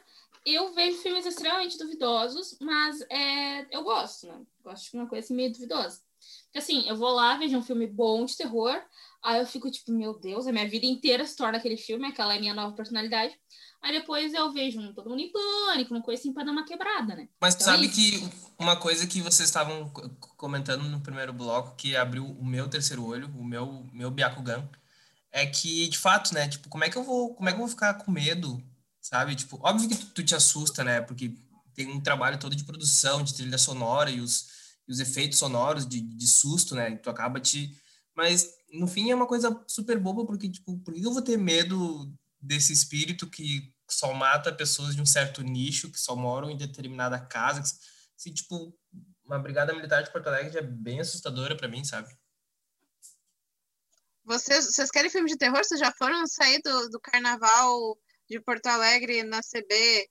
Eu vejo filmes extremamente duvidosos, mas é, eu gosto, né? Gosto de uma coisa assim, meio duvidosa. Porque assim, eu vou lá, vejo um filme bom de terror, aí eu fico tipo, meu Deus, a minha vida inteira se torna aquele filme, aquela é a minha nova personalidade. Aí depois eu vejo um Todo Mundo em Pânico, uma coisa assim pra dar uma quebrada, né? Mas Então é sabe isso. que uma coisa que vocês estavam co- comentando no primeiro bloco, que abriu o meu terceiro olho, o meu, meu Byakugan, é que, de fato, né, tipo, como é que eu vou, como é que eu vou ficar com medo, sabe? Tipo, óbvio que tu, tu te assusta, né, porque tem um trabalho todo de produção, de trilha sonora e os, e os efeitos sonoros de, de susto, né, tu acaba te... Mas, no fim, é uma coisa super boba, porque, tipo, por que eu vou ter medo desse espírito que só mata pessoas de um certo nicho, que só moram em determinada casa? que Se, tipo, uma brigada militar de Porto Alegre é bem assustadora pra mim, sabe? Vocês, vocês querem filme de terror? Vocês já foram sair do, do carnaval de Porto Alegre na CB?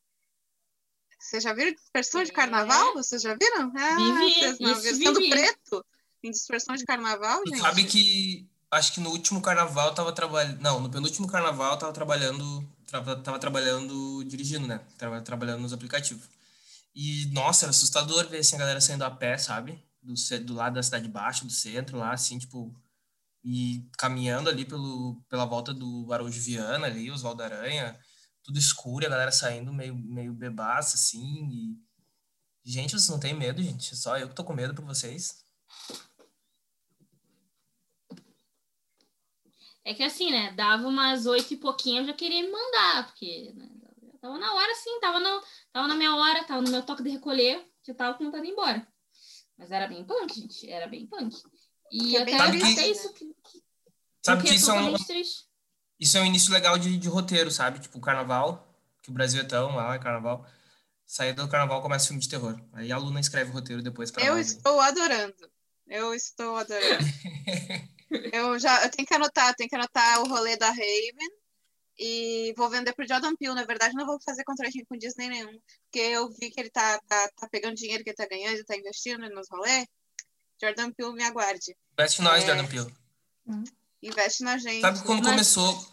Vocês já viram dispersão de É. carnaval? Vocês já viram? Ah, Vivi, vocês não viram. Sendo preto em dispersão de carnaval, gente? sabe que acho que no último carnaval eu tava trabalhando. Não, no penúltimo carnaval eu tava trabalhando. Tava, tava trabalhando dirigindo, né? Tava trabalhando nos aplicativos. E, nossa, era assustador ver assim, a galera saindo a pé, sabe? Do, do lado da cidade baixa, do centro, lá, assim, tipo. E caminhando ali pelo, pela volta do Araújo Viana ali, Oswaldo Aranha, tudo escuro, a galera saindo meio, meio bebaça, assim. E... Gente, vocês não têm medo, gente? Só eu que tô com medo por vocês. É que assim, né? Dava umas oito e pouquinho, eu já queria me mandar, porque né, tava na hora, sim, tava, no, tava na minha hora, tava no meu toque de recolher, já tava contando embora. Mas era bem punk, gente, era bem punk. E é até, triste, até né? isso que, que, Sabe que que isso é um, triste. isso é um início legal de, de roteiro, sabe? Tipo, o carnaval, que o Brasil é tão lá, é carnaval. Saída do carnaval começa filme de terror. Aí a Luna escreve o roteiro depois pra Eu nós. estou adorando. Eu estou adorando. eu já eu tenho que anotar, eu tenho que anotar o rolê da Raven e vou vender pro Jordan Peele. Na verdade, não vou fazer contratinho com Disney nenhum, porque eu vi que ele tá, tá, tá pegando dinheiro que ele tá ganhando, tá investindo nos rolês. Jordan Peele, me aguarde. Investe em nós, É. Jordan Peele. Investe na gente. Sabe que quando Mas- começou,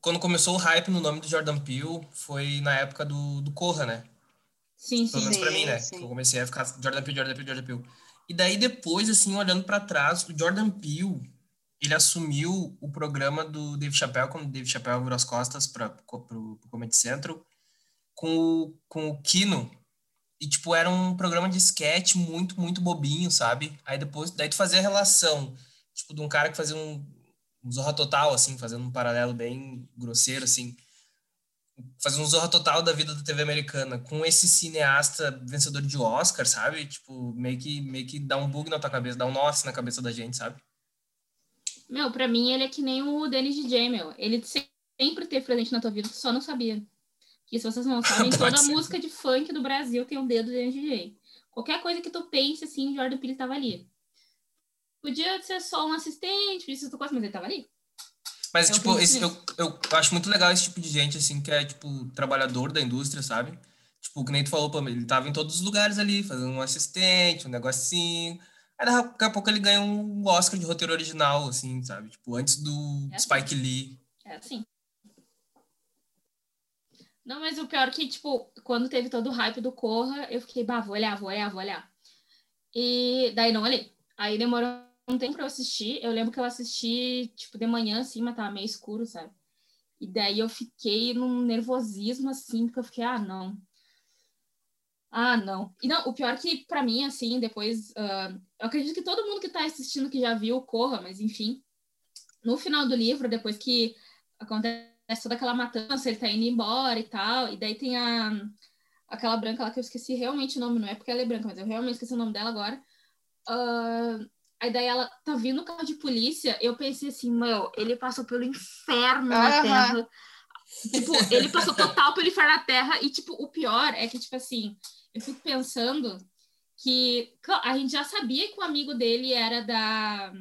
quando começou o hype no nome do Jordan Peele, foi na época do, do Corra, né? Sim, Pelo sim. menos pra mim, né? sim. Eu comecei a ficar Jordan Peele, Jordan Peele, Jordan Peele. E daí depois, assim, olhando pra trás, o Jordan Peele, ele assumiu o programa do Dave Chappelle, quando o Dave Chappelle virou as costas pra, pro, pro Comedy Central, com o, com o Kino. E, tipo, era um programa de sketch muito, muito bobinho, sabe? Aí depois, daí tu fazia a relação, tipo, de um cara que fazia um, um Zorra Total, assim, fazendo um paralelo bem grosseiro, assim fazer um zorra total da vida da TV americana com esse cineasta vencedor de Oscar, sabe? Tipo, meio que, meio que dá um bug na tua cabeça, dá um nó assim na cabeça da gente, sabe? Meu, pra mim ele é que nem o Dennis DJ, meu. Ele se- sempre teve presente na tua vida, tu só não sabia. Que se vocês não sabem, toda ser. música de funk do Brasil tem um dedo do Dennis DJ. Qualquer coisa que tu pense, assim, Jordan Peele tava ali. Podia ser só um assistente, ser tu gosta, mas ele tava ali. Mas, Eu tipo, esse, eu, eu acho muito legal esse tipo de gente, assim, que é, tipo, trabalhador da indústria, sabe? Tipo, que nem tu falou, pô, ele tava em todos os lugares ali, fazendo um assistente, um negocinho. Aí daqui a pouco ele ganha um Oscar de roteiro original, assim, sabe? Tipo, antes do É assim. Spike Lee. É assim. Não, mas o pior é que, tipo, quando teve todo o hype do Corra, eu fiquei, bah, vou olhar, vou olhar, vou olhar. E daí não olhei. Aí demorou um tempo pra eu assistir. Eu lembro que eu assisti, tipo, de manhã, assim, mas tava meio escuro, sabe? E daí eu fiquei num nervosismo, assim, porque eu fiquei, ah, não. Ah, não. E não, o pior é que, pra mim, assim, depois. ah, eu acredito que todo mundo que tá assistindo que já viu Corra, mas enfim. No final do livro, depois que acontece toda aquela matança, ele tá indo embora e tal. E daí tem a, aquela branca lá que eu esqueci realmente o nome, não é porque ela é branca, mas eu realmente esqueci o nome dela agora. Ah, aí daí ela tá vindo o carro de polícia, eu pensei assim, meu, ele passou pelo inferno na Aham. Terra. Tipo, ele passou total pelo inferno na Terra. E, tipo, o pior é que, tipo assim, eu fico pensando que a gente já sabia que o amigo dele era da.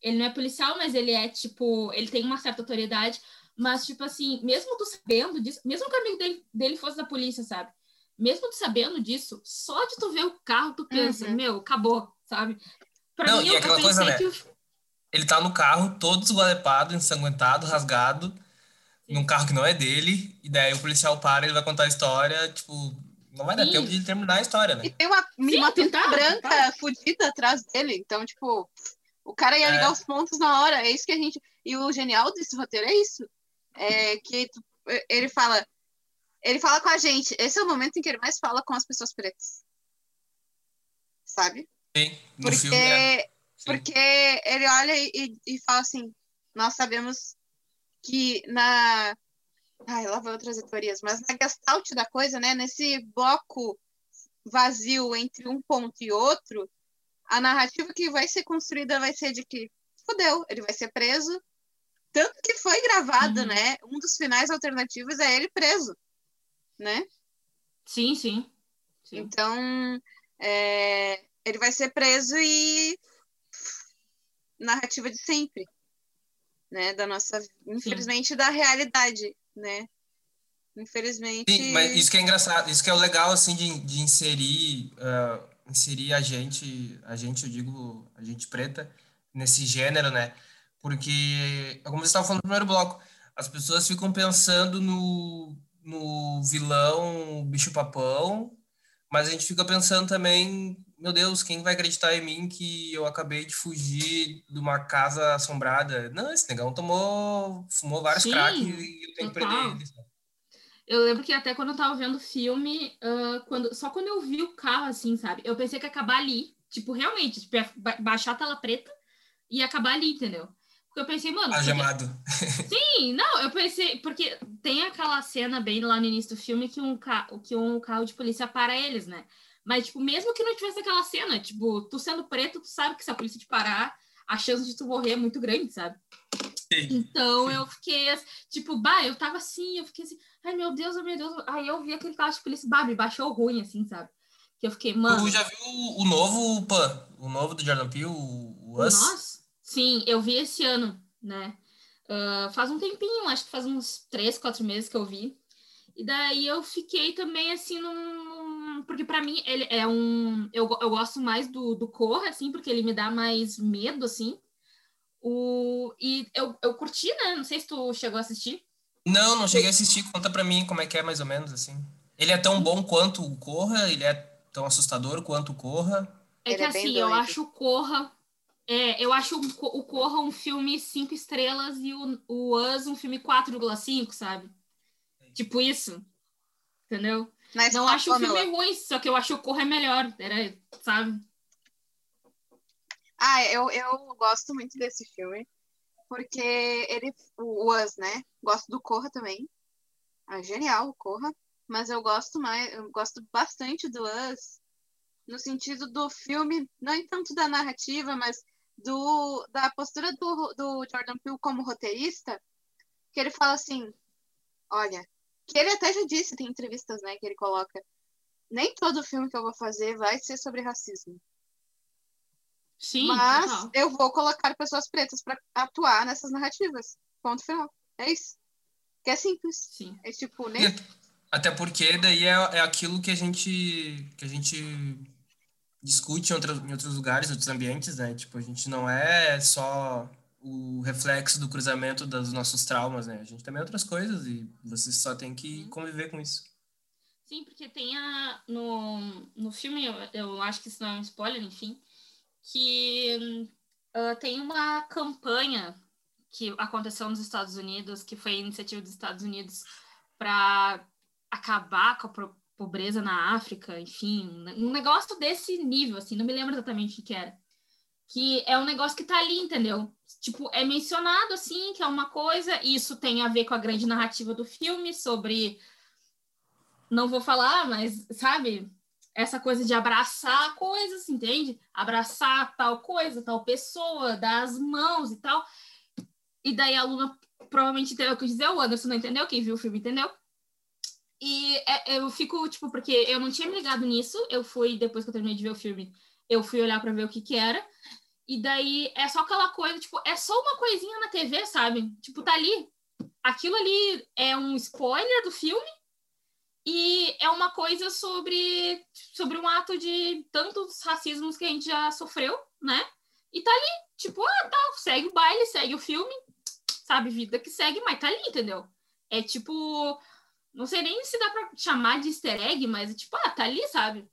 Ele não é policial, mas ele é, tipo, ele tem uma certa autoridade. Mas, tipo assim, mesmo tu sabendo disso, mesmo que o amigo dele, dele fosse da polícia, sabe? Mesmo tu sabendo disso, só de tu ver o carro, tu pensa, Uhum. meu, acabou, sabe? Pra Não, mim, e eu, eu aquela pensei coisa, né? que o- Ele tá no carro, todo esgualepado, ensanguentado, rasgado, num carro que não é dele, e daí o policial para, ele vai contar a história, tipo, não vai dar Sim. tempo de terminar a história, E né? tem uma, uma tu pinta tá, branca tá. fudida atrás dele. Então, tipo, o cara ia É. ligar os pontos na hora. É isso que a gente. E o genial desse roteiro é isso. É que tu- ele fala. Ele fala com a gente. Esse é o momento em que ele mais fala com as pessoas pretas. Sabe? Sim, no Porque, filme? Sim. porque ele olha e, e- e fala assim: Nós sabemos que na. Ai, lá vai outras teorias, mas na gestalt da coisa, né? Nesse bloco vazio entre um ponto e outro, a narrativa que vai ser construída vai ser de que fodeu, ele vai ser preso. Tanto que foi gravado, Uhum. né? Um dos finais alternativos é ele preso, né? Sim, sim. sim. Então, é, ele vai ser preso e narrativa de sempre, né? Da nossa, infelizmente, da realidade, né? Infelizmente. Sim, mas isso que é engraçado, isso que é o legal, assim, de, de inserir, ah, inserir a gente, a gente, eu digo, a gente preta, nesse gênero, né? Porque, como você estava falando no primeiro bloco, as pessoas ficam pensando no, no vilão bicho-papão, mas a gente fica pensando também, meu Deus, quem vai acreditar em mim que eu acabei de fugir de uma casa assombrada? Não, esse negão tomou, fumou vários crack e eu tenho que prender ele. sabe? Eu lembro que até quando eu tava vendo o filme, ah, quando, só quando eu vi o carro, assim, sabe? Eu pensei que ia acabar ali. Tipo, realmente, tipo, baixar a tela preta e acabar ali, entendeu? Porque eu pensei, mano. Algemado. Porque... Sim, não, eu pensei. Porque tem aquela cena bem lá no início do filme que um, ca... que um carro de polícia para eles, né? Mas, tipo, mesmo que não tivesse aquela cena, tipo, tu sendo preto, tu sabe que se a polícia te parar, a chance de tu morrer é muito grande, sabe? Sim. Então eu fiquei, tipo, bah, eu tava assim, eu fiquei assim, ai meu Deus, meu Deus. Aí eu vi aquele carro de polícia, bah, me baixou ruim, assim, sabe? Que eu fiquei, mano. Tu já viu o novo, Pan? O novo do Jordan Peele, o Us? Nossa, sim, eu vi esse ano, né? Uh, faz um tempinho, acho que faz uns três, quatro meses que eu vi. E daí eu fiquei também assim num. Porque para mim ele é um. Eu, eu gosto mais do, do Corra, assim, porque ele me dá mais medo, assim. O... E eu, eu curti, né? Não sei se tu chegou a assistir. Não, não cheguei a assistir. Conta pra mim como é que é, mais ou menos, assim. Ele é tão bom quanto o Corra? Ele é tão assustador quanto o Corra? É que é assim, eu acho o Corra. É, eu acho o Co- o Corra um filme 5 estrelas e o, o Us um filme 4,5, sabe? Tipo isso. Entendeu? Na Não escola, acho o filme ruim, só que eu acho o Corra melhor. Era, sabe? Ah, eu, eu gosto muito desse filme. Porque ele. O Us, né? Gosto do Corra também. Ah, genial, o Corra. Mas eu gosto mais. Eu gosto bastante do Us. No sentido do filme, não em tanto da narrativa, mas do, da postura do, do Jordan Peele como roteirista. Que ele fala assim: olha. Que ele até já disse, tem entrevistas, né, que ele coloca. Nem todo filme que eu vou fazer vai ser sobre racismo. Sim, Mas total. eu vou colocar pessoas pretas para atuar nessas narrativas. Ponto final. É isso. Que é simples. Sim. É tipo, nem. E Até porque daí é, é aquilo que a gente que a gente discute em, outros em outros lugares, em outros ambientes, né? Tipo, a gente não é só o reflexo do cruzamento dos nossos traumas, né? A gente também é outras coisas e você só tem que conviver com isso. Sim, porque tem a. No, no filme, eu, eu acho que isso não é um spoiler, enfim, que ah, tem uma campanha que aconteceu nos Estados Unidos, que foi a iniciativa dos Estados Unidos para acabar com a pobreza na África, enfim, um negócio desse nível, assim, não me lembro exatamente o que era. Que é um negócio que tá ali, entendeu? Tipo, é mencionado, assim, que é uma coisa, e isso tem a ver com a grande narrativa do filme sobre não vou falar, mas sabe, essa coisa de abraçar coisas, entende? Abraçar tal coisa, tal pessoa, dar as mãos e tal. E daí a Luna provavelmente entendeu o que eu dizer, o Anderson não entendeu, quem viu o filme entendeu. E é- eu fico, tipo, porque eu não tinha me ligado nisso, eu fui, depois que eu terminei de ver o filme, eu fui olhar pra ver o que que era. E daí é só aquela coisa, tipo, é só uma coisinha na TV, sabe? Tipo, tá ali. Aquilo ali é um spoiler do filme e é uma coisa sobre, sobre um ato de tantos racismos que a gente já sofreu, né? E tá ali, tipo, ah, tá, segue o baile, segue o filme, sabe? Vida que segue, mas tá ali, entendeu? É tipo, não sei nem se dá pra chamar de easter egg, mas tipo, ah, tá ali, sabe?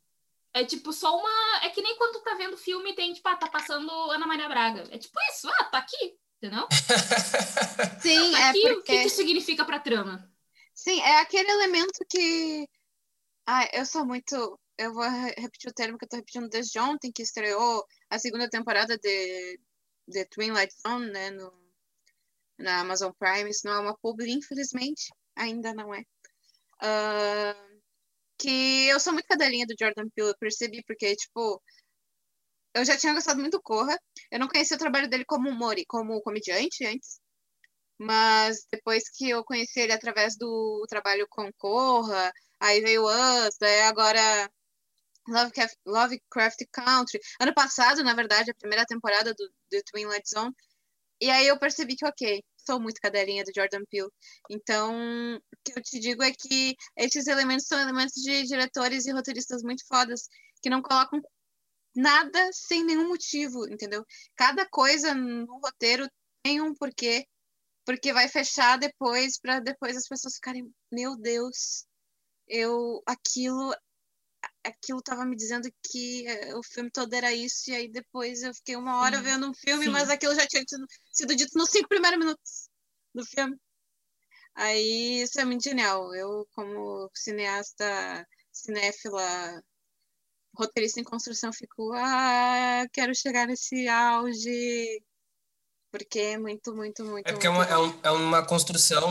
É tipo só uma. É que nem quando tu tá vendo filme tem, tipo, ah, tá passando Ana Maria Braga. É tipo isso, ah, tá aqui, entendeu? Sim, Tá é aqui, o que, porque. que significa pra trama? Sim, é aquele elemento que. Ah, eu sou muito. Eu vou re- repetir o termo que eu tô repetindo desde ontem, que estreou a segunda temporada de, de Twilight Zone, né, no, na Amazon Prime. Isso não é uma publi, infelizmente, ainda não é. Ah, que eu sou muito cadelinha do Jordan Peele, eu percebi, porque, tipo, eu já tinha gostado muito do Corra. Eu não conhecia o trabalho dele como humori, como comediante antes. Mas depois que eu conheci ele através do trabalho com Corra, aí veio Us, daí agora Lovecraft, Lovecraft Country. Ano passado, na verdade, a primeira temporada do, do Twilight Zone. E aí eu percebi que, ok, sou muito cadelinha do Jordan Peele. Então, o que eu te digo é que esses elementos são elementos de diretores e roteiristas muito fodas, que não colocam nada sem nenhum motivo, entendeu? Cada coisa no roteiro tem um porquê porque vai fechar depois para depois as pessoas ficarem, meu Deus, eu aquilo aquilo tava me dizendo que eh, o filme todo era isso e aí depois eu fiquei uma hora Sim, vendo um filme, sim. mas aquilo já tinha sido, dito nos cinco primeiros minutos do filme. Aí isso é muito genial. Eu como cineasta, cinéfila, roteirista em construção fico, ah, quero chegar nesse auge Porque é muito, muito, muito. É porque é uma, é, um, é uma construção,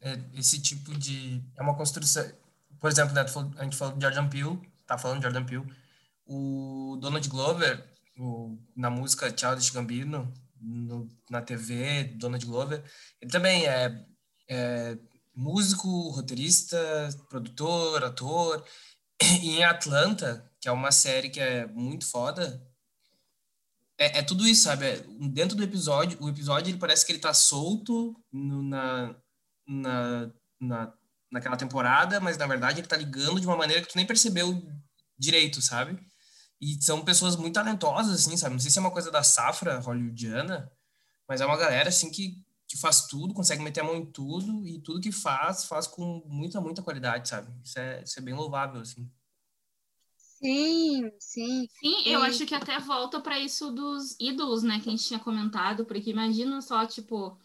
é, esse tipo de. É uma construção. Por exemplo, né, a gente falou de Jordan Peele, tá falando Jordan Peele. O Donald Glover, o, na música Childish Gambino, no, na TV, Donald Glover, ele também é, é músico, roteirista, produtor, ator. E em Atlanta, que é uma série que é muito foda, é, é tudo isso, sabe? É, dentro do episódio, o episódio ele parece que ele tá solto no, na, na, na, naquela temporada, mas na verdade ele tá ligando de uma maneira que tu nem percebeu direito, sabe? E são pessoas muito talentosas, assim, sabe? Não sei se é uma coisa da safra hollywoodiana, mas é uma galera, assim, que, que faz tudo, consegue meter a mão em tudo, e tudo que faz, faz com muita, muita qualidade, sabe? Isso é, isso é bem louvável, assim. Sim, sim. Sim, eu acho que até volta para isso dos ídolos, né, que a gente tinha comentado, porque imagina só, tipo,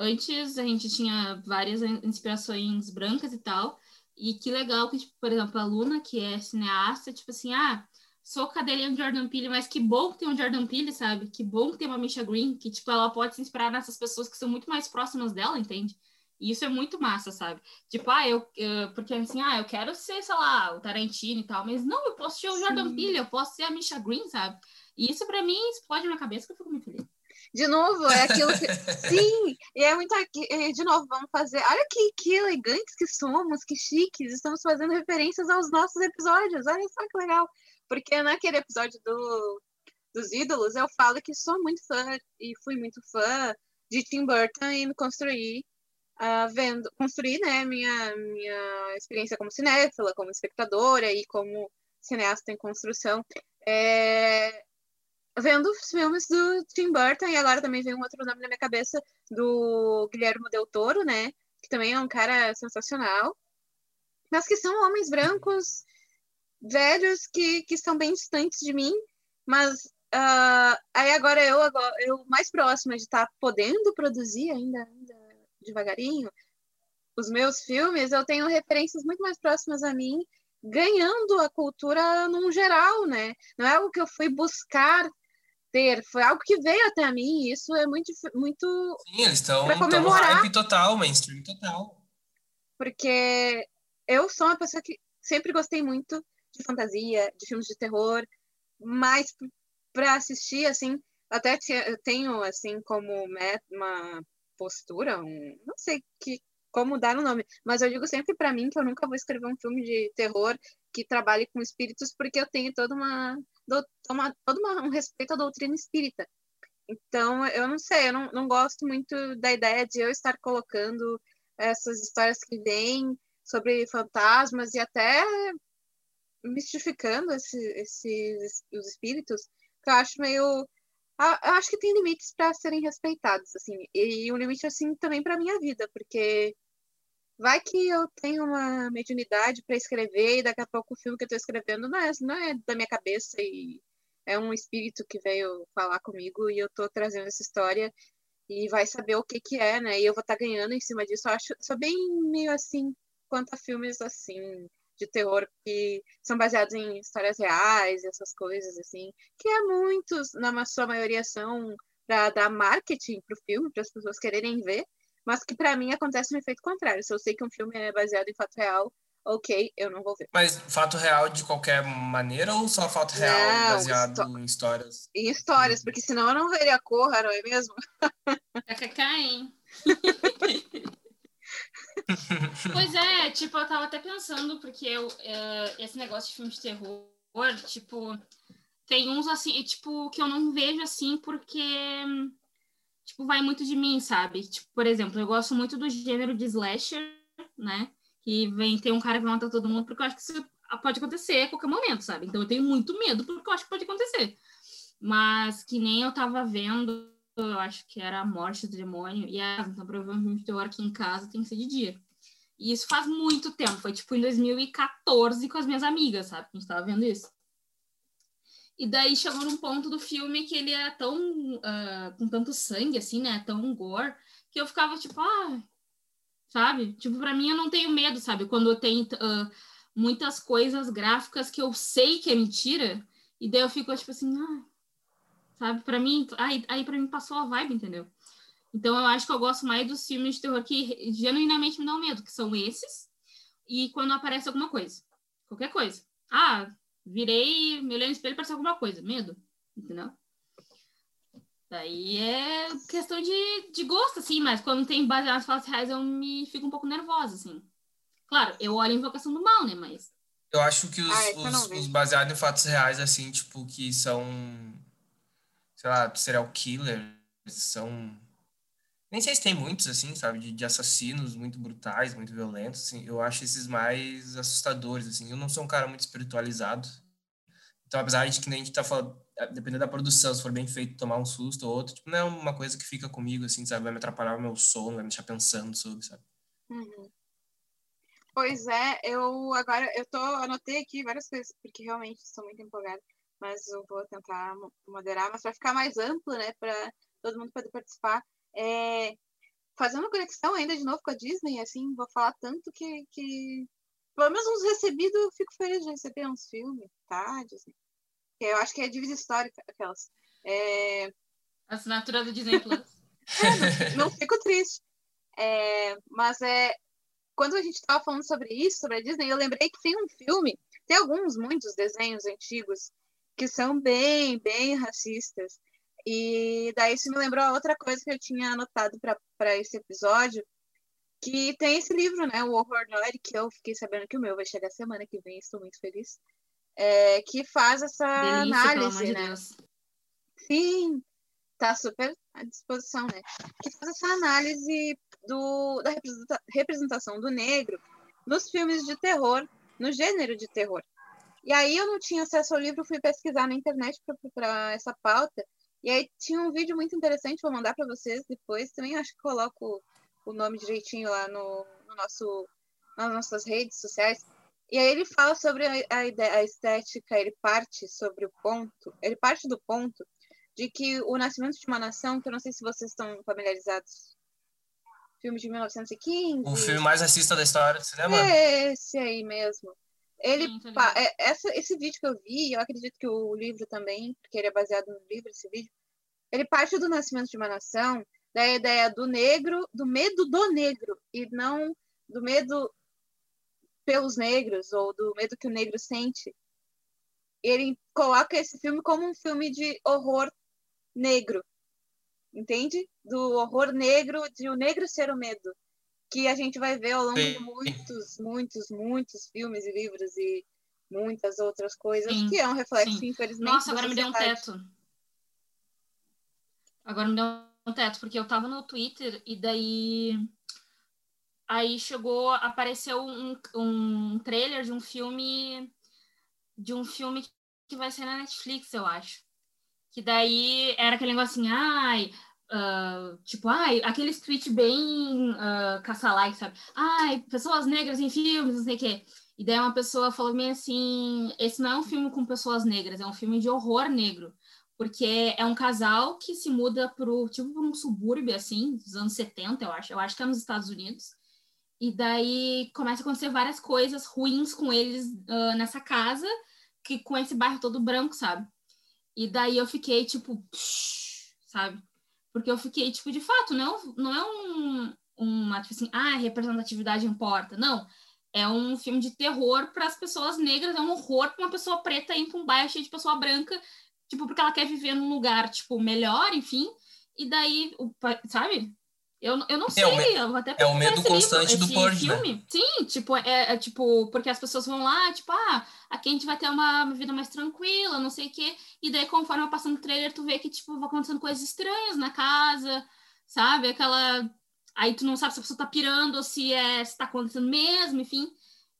antes a gente tinha várias inspirações brancas e tal, e que legal que, tipo, por exemplo, a Luna, que é cineasta, tipo assim, ah, sou cadelinha do Jordan Peele, mas que bom que tem um Jordan Peele, sabe? Que bom que tem uma Misha Green, que, tipo, ela pode se inspirar nessas pessoas que são muito mais próximas dela, entende? E isso é muito massa, sabe? Tipo, ah, eu, eu, Porque assim, ah, eu quero ser, sei lá, o Tarantino e tal, mas não, eu posso ser o Jordan Peele, eu posso ser a Misha Green, sabe? E isso para mim explode na cabeça que eu fico muito feliz. De novo, é aquilo que. Sim, e é muito aqui. De novo, vamos fazer. Olha que, que elegantes que somos, que chiques. Estamos fazendo referências aos nossos episódios. Olha só que legal. Porque naquele episódio do, dos ídolos, eu falo que sou muito fã e fui muito fã de Tim Burton e me construí uh, vendo, construir né, minha, minha experiência como cinéfila, como espectadora e como cineasta em construção, é, vendo filmes do Tim Burton e agora também vem um outro nome na minha cabeça do Guilherme Del Toro, né, que também é um cara sensacional, mas que são homens brancos velhos que, que estão bem distantes de mim, mas uh, aí agora eu, agora eu mais próxima de estar tá podendo produzir ainda, ainda devagarinho, os meus filmes, eu tenho referências muito mais próximas a mim, ganhando a cultura num geral, né? Não é algo que eu fui buscar ter, foi algo que veio até mim, e isso é muito muito Sim, eles estão no hype total, mainstream total. Porque eu sou uma pessoa que sempre gostei muito de fantasia, de filmes de terror, mas para assistir assim, até tenho assim como uma postura, um, não sei que, como dar o nome, mas eu digo sempre para mim que eu nunca vou escrever um filme de terror que trabalhe com espíritos, porque eu tenho toda uma, do, todo uma, um respeito à doutrina espírita. Então, eu não sei, eu não, não gosto muito da ideia de eu estar colocando essas histórias que vêm sobre fantasmas e até mistificando esse, esses os espíritos, que eu acho meio eu acho que tem limites para serem respeitados, assim, e um limite assim também para minha vida, porque vai que eu tenho uma mediunidade para escrever e daqui a pouco o filme que eu estou escrevendo não é, não é da minha cabeça e é um espírito que veio falar comigo e eu estou trazendo essa história e vai saber o que que é, né? E eu vou estar tá ganhando em cima disso. Eu acho, sou bem meio assim quanto a filmes assim de terror que são baseados em histórias reais, essas coisas assim, que é muitos, na sua maioria, são para dar marketing para o filme, para as pessoas quererem ver, mas que para mim acontece no efeito contrário. Se eu sei que um filme é baseado em fato real, ok, eu não vou ver. Mas fato real de qualquer maneira ou só fato real não, baseado em histórias? Em histórias, porque senão eu não veria a Corra, não é mesmo? KKK, hein? pois é, tipo, eu tava até pensando, porque eu, uh, esse negócio de filme de terror, tipo, tem uns assim, tipo, que eu não vejo assim porque, tipo, vai muito de mim, sabe? Tipo, por exemplo, eu gosto muito do gênero de slasher, né? Que vem, tem um cara que vai matar todo mundo, porque eu acho que isso pode acontecer a qualquer momento, sabe? Então eu tenho muito medo, porque eu acho que pode acontecer. Mas que nem eu tava vendo eu acho que era a morte do demônio, e a então provavelmente eu aqui em casa tem que ser de dia. E isso faz muito tempo, foi tipo em 2014 com as minhas amigas, sabe? A gente tava vendo isso. E daí chegou num ponto do filme que ele é tão. Uh, com tanto sangue, assim, né? Tão gore, que eu ficava tipo, ah. Sabe? Tipo, pra mim eu não tenho medo, sabe? Quando eu tenho uh, muitas coisas gráficas que eu sei que é mentira, e daí eu fico tipo assim, ah, sabe? Para mim, aí, aí para mim passou a vibe, entendeu? Então eu acho que eu gosto mais dos filmes de terror que genuinamente me dão medo, que são esses. E quando aparece alguma coisa, qualquer coisa. Ah, virei, me olhei no espelho e apareceu alguma coisa, medo, entendeu? Daí é questão de, de gosto, assim, mas quando tem baseado nas falas reais eu me fico um pouco nervosa, assim. Claro, eu olho Invocação do Mal, né, mas... Eu acho que os, ah, os, os baseados em fatos reais, assim, tipo, que são, sei lá, serial killers, são... Nem sei se tem muitos, assim, sabe, de, de assassinos muito brutais, muito violentos, assim, eu acho esses mais assustadores, assim. Eu não sou um cara muito espiritualizado, então, apesar de que nem a gente tá falando, dependendo da produção, se for bem feito, tomar um susto ou outro, tipo, não é uma coisa que fica comigo, assim, sabe? Vai me atrapalhar o meu sono, vai me deixar pensando sobre, sabe? Uhum. Pois é, eu agora, eu tô, anotei aqui várias coisas, porque realmente estou muito empolgada, mas eu vou tentar moderar, mas para ficar mais amplo, né, para todo mundo poder participar, é, fazendo conexão ainda de novo com a Disney, assim, vou falar tanto que, que pelo menos uns recebidos, eu fico feliz de receber uns filmes, tá, Disney? Eu acho que é dívida histórica, aquelas. É... Assinatura do Disney Plus. é, não, não, fico triste. É, mas é, quando a gente estava falando sobre isso, sobre a Disney, eu lembrei que tem um filme, tem alguns, muitos desenhos antigos que são bem, bem racistas. E daí isso me lembrou a outra coisa que eu tinha anotado para esse episódio, que tem esse livro, né, o Horror Noir, que eu fiquei sabendo que o meu vai chegar semana que vem, estou muito feliz é, que faz essa Delícia, análise, né? De Sim, tá super à disposição, né? Que faz essa análise do, da representação do negro nos filmes de terror, no gênero de terror. E aí eu não tinha acesso ao livro, fui pesquisar na internet para essa pauta. E aí tinha um vídeo muito interessante, vou mandar para vocês depois. Também acho que coloco o nome direitinho lá no, no nosso, nas nossas redes sociais e aí ele fala sobre a, a, ideia, a estética, ele parte sobre o ponto, ele parte do ponto de que o Nascimento de uma Nação, que eu não sei se vocês estão familiarizados, filme de 1915. O filme mais racista da história do cinema? É esse aí mesmo. Ele, Sim, é, essa, esse vídeo que eu vi, eu acredito que o livro também, porque ele é baseado no livro, esse vídeo, ele parte do Nascimento de uma Nação, da ideia do negro, do medo do negro, e não do medo pelos negros ou do medo que o negro sente, ele coloca esse filme como um filme de horror negro, entende? Do horror negro, de o negro ser o medo, que a gente vai ver ao longo de muitos, muitos, muitos filmes e livros e muitas outras coisas, sim, que é um reflexo, sim. infelizmente. Nossa, agora me deu um teto. Agora me deu um teto, porque eu tava no Twitter e daí aí chegou, apareceu um, um trailer de um filme de um filme que vai ser na Netflix, eu acho. Que daí era aquele negócio assim, ai, uh, tipo, ai, aquele script bem uh, caça-like, sabe? Ai, pessoas negras em filmes, não sei o quê. E daí uma pessoa falou bem assim, esse não é um filme com pessoas negras, é um filme de horror negro. Porque é um casal que se muda pro, tipo, um subúrbio, assim, dos anos 70, eu acho. Eu acho que é nos Estados Unidos. E daí começa a acontecer várias coisas ruins com eles uh, nessa casa, que com esse bairro todo branco, sabe? E daí eu fiquei tipo, sabe? Porque eu fiquei tipo, de fato, não, não é um, uma tipo assim, ah, representatividade importa. Não. É um filme de terror para as pessoas negras, é um horror para uma pessoa preta ir para um bairro cheio de pessoa branca, tipo, porque ela quer viver num lugar, tipo, melhor, enfim. E daí, sabe? Eu, eu não sei, é o, eu até É o medo constante livro, do purge, filme. Né? Sim, tipo, é, é, tipo, porque as pessoas vão lá, tipo, ah, aqui a gente vai ter uma vida mais tranquila, não sei o quê. E daí, conforme vai passando o trailer, tu vê que, tipo, vai acontecendo coisas estranhas na casa, sabe? Aquela. Aí tu não sabe se a pessoa tá pirando ou se, é, se tá acontecendo mesmo, enfim.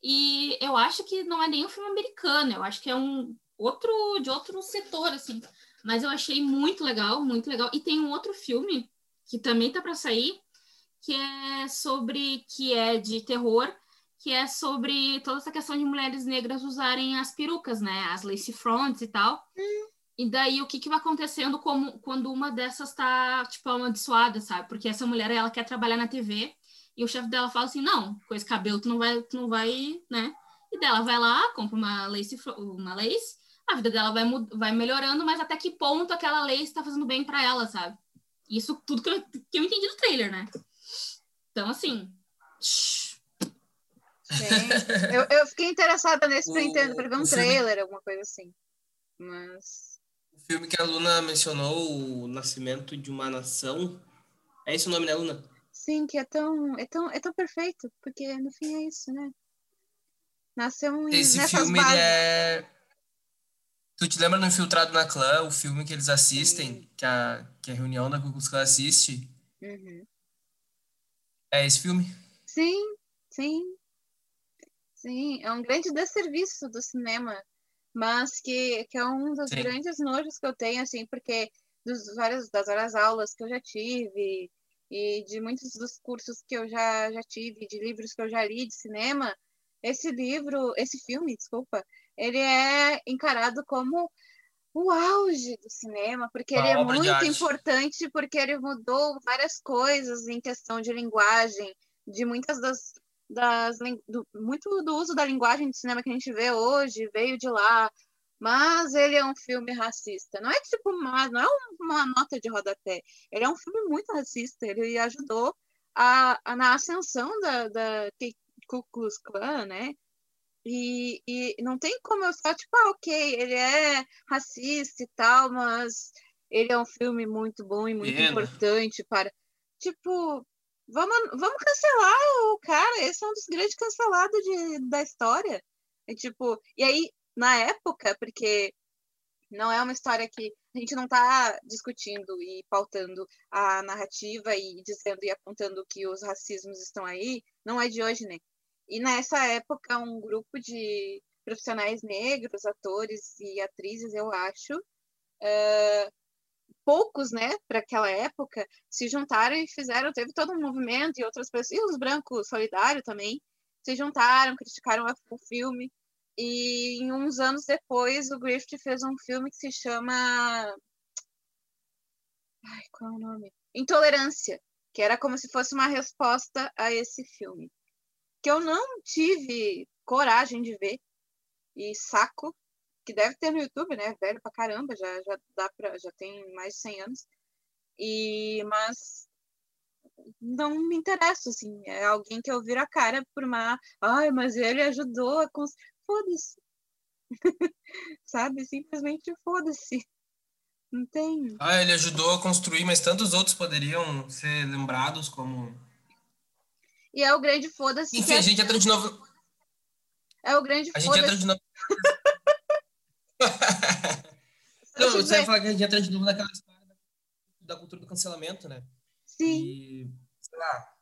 E eu acho que não é nem um filme americano, eu acho que é um outro, de outro setor, assim. Mas eu achei muito legal, muito legal. E tem um outro filme que também tá para sair, que é sobre que é de terror, que é sobre toda essa questão de mulheres negras usarem as perucas, né, as lace fronts e tal. Hum. E daí o que que vai acontecendo como quando uma dessas tá tipo amaldiçoada, sabe? Porque essa mulher ela quer trabalhar na TV e o chefe dela fala assim: "Não, com esse cabelo tu não vai, tu não vai, né?" E dela vai lá, compra uma lace uma lace a vida dela vai, vai melhorando, mas até que ponto aquela lei está fazendo bem para ela, sabe? Isso tudo que eu, que eu entendi do trailer, né? Então, assim. eu, eu fiquei interessada nesse pra, entender, pra ver um trailer, filme... alguma coisa assim. Mas. O filme que a Luna mencionou, O Nascimento de uma Nação. É esse o nome, né, Luna? Sim, que é tão, é tão, é tão perfeito, porque no fim é isso, né? Nasceu Esse nessas filme bases. é. Tu te lembra no Infiltrado na Clã, o filme que eles assistem, que a, que a reunião da Ku Klux Klan assiste? Uhum. É esse filme? Sim, sim. Sim, é um grande desserviço do cinema, mas que, que é um dos sim. grandes nojos que eu tenho, assim, porque dos vários, das várias aulas que eu já tive e de muitos dos cursos que eu já, já tive, de livros que eu já li de cinema, esse livro, esse filme, desculpa, ele é encarado como o auge do cinema, porque ele é muito importante, porque ele mudou várias coisas em questão de linguagem, de muitas das, das do, muito do uso da linguagem de cinema que a gente vê hoje veio de lá. Mas ele é um filme racista. Não é tipo uma, não é uma nota de rodapé. Ele é um filme muito racista. Ele ajudou a, a na ascensão da, da Ku Klux Klan, né? E, e não tem como eu só, tipo, ah, ok, ele é racista e tal, mas ele é um filme muito bom e muito Pena. importante para. Tipo, vamos, vamos cancelar o cara, esse é um dos grandes cancelados de, da história. E, tipo, e aí, na época, porque não é uma história que a gente não está discutindo e pautando a narrativa e dizendo e apontando que os racismos estão aí, não é de hoje, né? E nessa época, um grupo de profissionais negros, atores e atrizes, eu acho, uh, poucos, né, para aquela época, se juntaram e fizeram, teve todo um movimento e outras pessoas, e os brancos solidários também, se juntaram, criticaram o filme. E uns anos depois, o Griffith fez um filme que se chama. Ai, qual é o nome? Intolerância, que era como se fosse uma resposta a esse filme que eu não tive coragem de ver e saco, que deve ter no YouTube, né? Velho pra caramba, já, já dá pra, já tem mais de 100 anos. E, mas não me interessa, assim, é alguém que eu viro a cara por uma, ai, mas ele ajudou a cons... foda-se. Sabe? Simplesmente foda-se. Não tem. Ah, ele ajudou a construir, mas tantos outros poderiam ser lembrados como e é o grande foda-se. Enfim, a gente entra de novo. É o grande A gente entra de novo. Não, você vai falar que a gente entra de novo naquela história da, cultura do cancelamento, né? Sim. E, sei lá,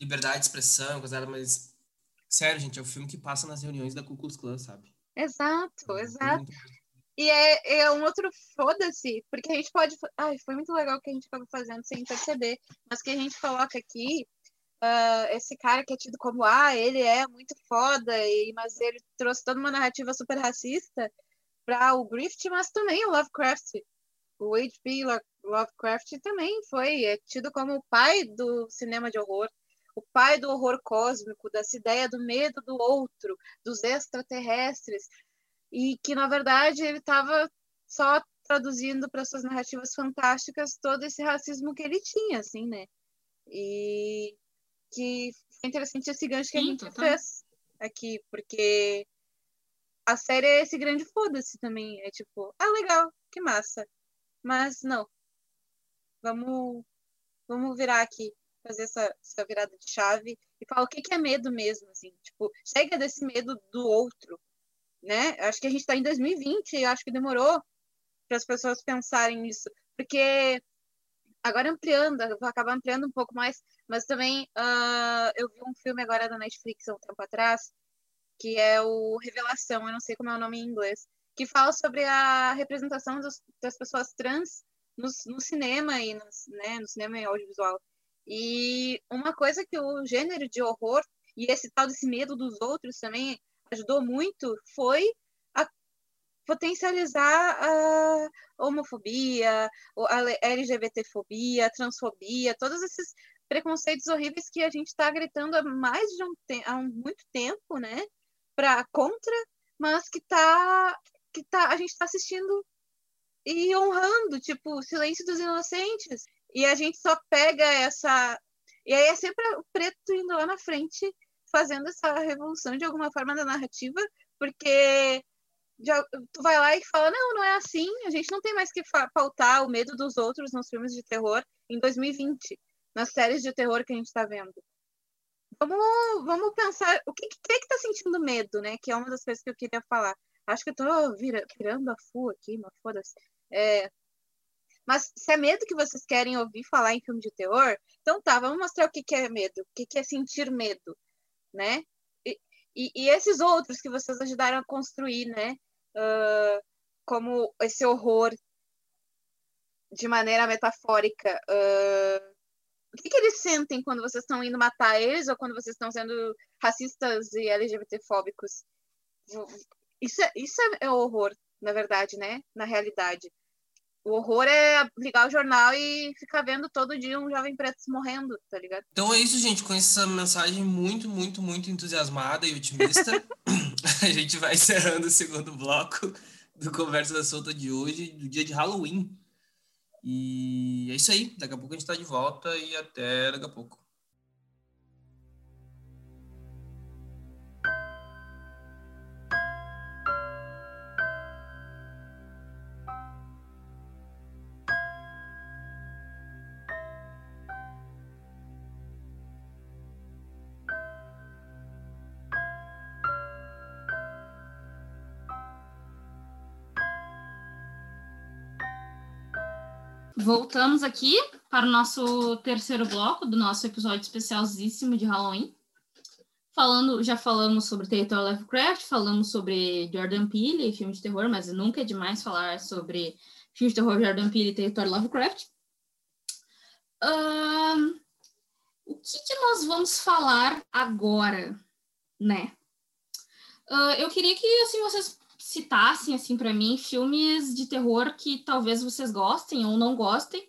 liberdade de expressão, coisa mas. Sério, gente, é o filme que passa nas reuniões da Ku Klux Klan, sabe? Exato, é exato. E é, é um outro foda-se, porque a gente pode. Ai, foi muito legal o que a gente acabou fazendo sem perceber, mas que a gente coloca aqui uh, esse cara que é tido como, ah, ele é muito foda, e, mas ele trouxe toda uma narrativa super racista para o Griffith, mas também o Lovecraft. O H.P. Lovecraft também foi é tido como o pai do cinema de horror, o pai do horror cósmico, dessa ideia do medo do outro, dos extraterrestres, e que, na verdade, ele estava só traduzindo para suas narrativas fantásticas todo esse racismo que ele tinha, assim, né? E que foi interessante esse gancho que Sim, a gente total. fez aqui, porque a série é esse grande foda-se também. É tipo, ah, legal, que massa. Mas não. Vamos, vamos virar aqui, fazer essa, essa virada de chave e falar o que, que é medo mesmo, assim. Tipo, chega desse medo do outro, né? Acho que a gente está em 2020 e acho que demorou para as pessoas pensarem nisso. Porque agora ampliando, vou acabar ampliando um pouco mais, mas também uh, eu vi um filme agora da Netflix há um tempo atrás, que é o Revelação, eu não sei como é o nome em inglês, que fala sobre a representação dos, das pessoas trans no, no cinema e no, né, no cinema e audiovisual. E uma coisa que o gênero de horror e esse tal desse medo dos outros também ajudou muito foi potencializar a homofobia, a LGBTfobia, a transfobia, todos esses preconceitos horríveis que a gente está gritando há mais de um há muito tempo, né, para contra, mas que tá que tá, a gente tá assistindo e honrando, tipo, o silêncio dos inocentes. E a gente só pega essa. E aí é sempre o preto indo lá na frente, fazendo essa revolução de alguma forma da narrativa, porque tu vai lá e fala: não, não é assim, a gente não tem mais que pautar o medo dos outros nos filmes de terror em 2020, nas séries de terror que a gente está vendo. Vamos, vamos pensar o que, que é que tá sentindo medo, né? Que é uma das coisas que eu queria falar. Acho que eu tô vira, virando a fu aqui, mas foda-se. É, mas se é medo que vocês querem ouvir falar em filme de terror, então tá, vamos mostrar o que, que é medo, o que, que é sentir medo, né? E, e, esses outros que vocês ajudaram a construir, né? Uh, como esse horror de maneira metafórica. Uh, o que, que eles sentem quando vocês estão indo matar eles ou quando vocês estão sendo racistas e LGBTfóbicos? Isso é, isso é horror, na verdade, né? Na realidade. O horror é ligar o jornal e ficar vendo todo dia um jovem preto morrendo, tá ligado? Então é isso, gente. Com essa mensagem muito, muito, muito entusiasmada e otimista, a gente vai encerrando o segundo bloco do Conversa Solta de hoje, do dia de Halloween. E é isso aí. Daqui a pouco a gente está de volta e até daqui a pouco. Voltamos aqui para o nosso terceiro bloco do nosso episódio especialíssimo de Halloween. Falando, já falamos sobre Território Lovecraft, falamos sobre Jordan Peele e filme de terror, mas nunca é demais falar sobre filme de terror Jordan Peele e Território Lovecraft. Um, o que, que, nós vamos falar agora, né? Uh, eu queria que assim vocês citassem assim para mim filmes de terror que talvez vocês gostem ou não gostem,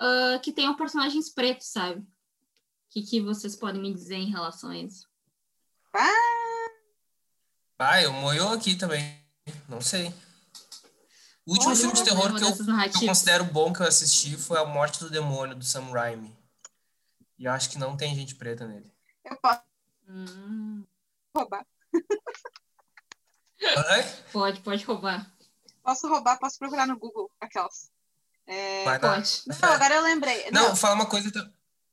uh, que tenham personagens pretos, sabe? O que, que vocês podem me dizer em relação a isso? Ah, ah eu moio aqui também. Não sei. O último filme de terror que eu, que eu, considero bom que eu assisti foi A Morte do Demônio, do Sam Raimi. E acho que não tem gente preta nele. Eu posso hum. roubar. Pode, pode roubar. Posso roubar, posso procurar no Google aquelas. É... Pode. Não, agora eu lembrei. Não, não, fala uma coisa. Então.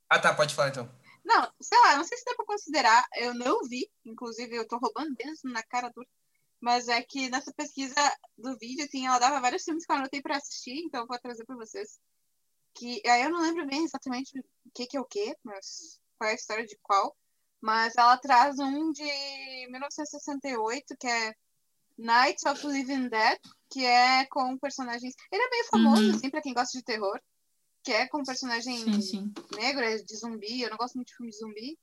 Ah, tá, pode falar então. Não, sei lá, não sei se dá pra considerar. Eu não vi, inclusive eu tô roubando mesmo na cara dura. Mas é que nessa pesquisa do vídeo, assim, ela dava vários filmes que eu anotei pra assistir, então eu vou trazer pra vocês. Que aí eu não lembro bem exatamente o que, que é o que, mas qual é a história de qual. Mas ela traz um de 1968, que é Night of Living Dead, que é com personagens. Ele é meio famoso, uhum. assim, pra quem gosta de terror. Que é com personagem sim, sim. negro, é de zumbi. Eu não gosto muito de filme de zumbi.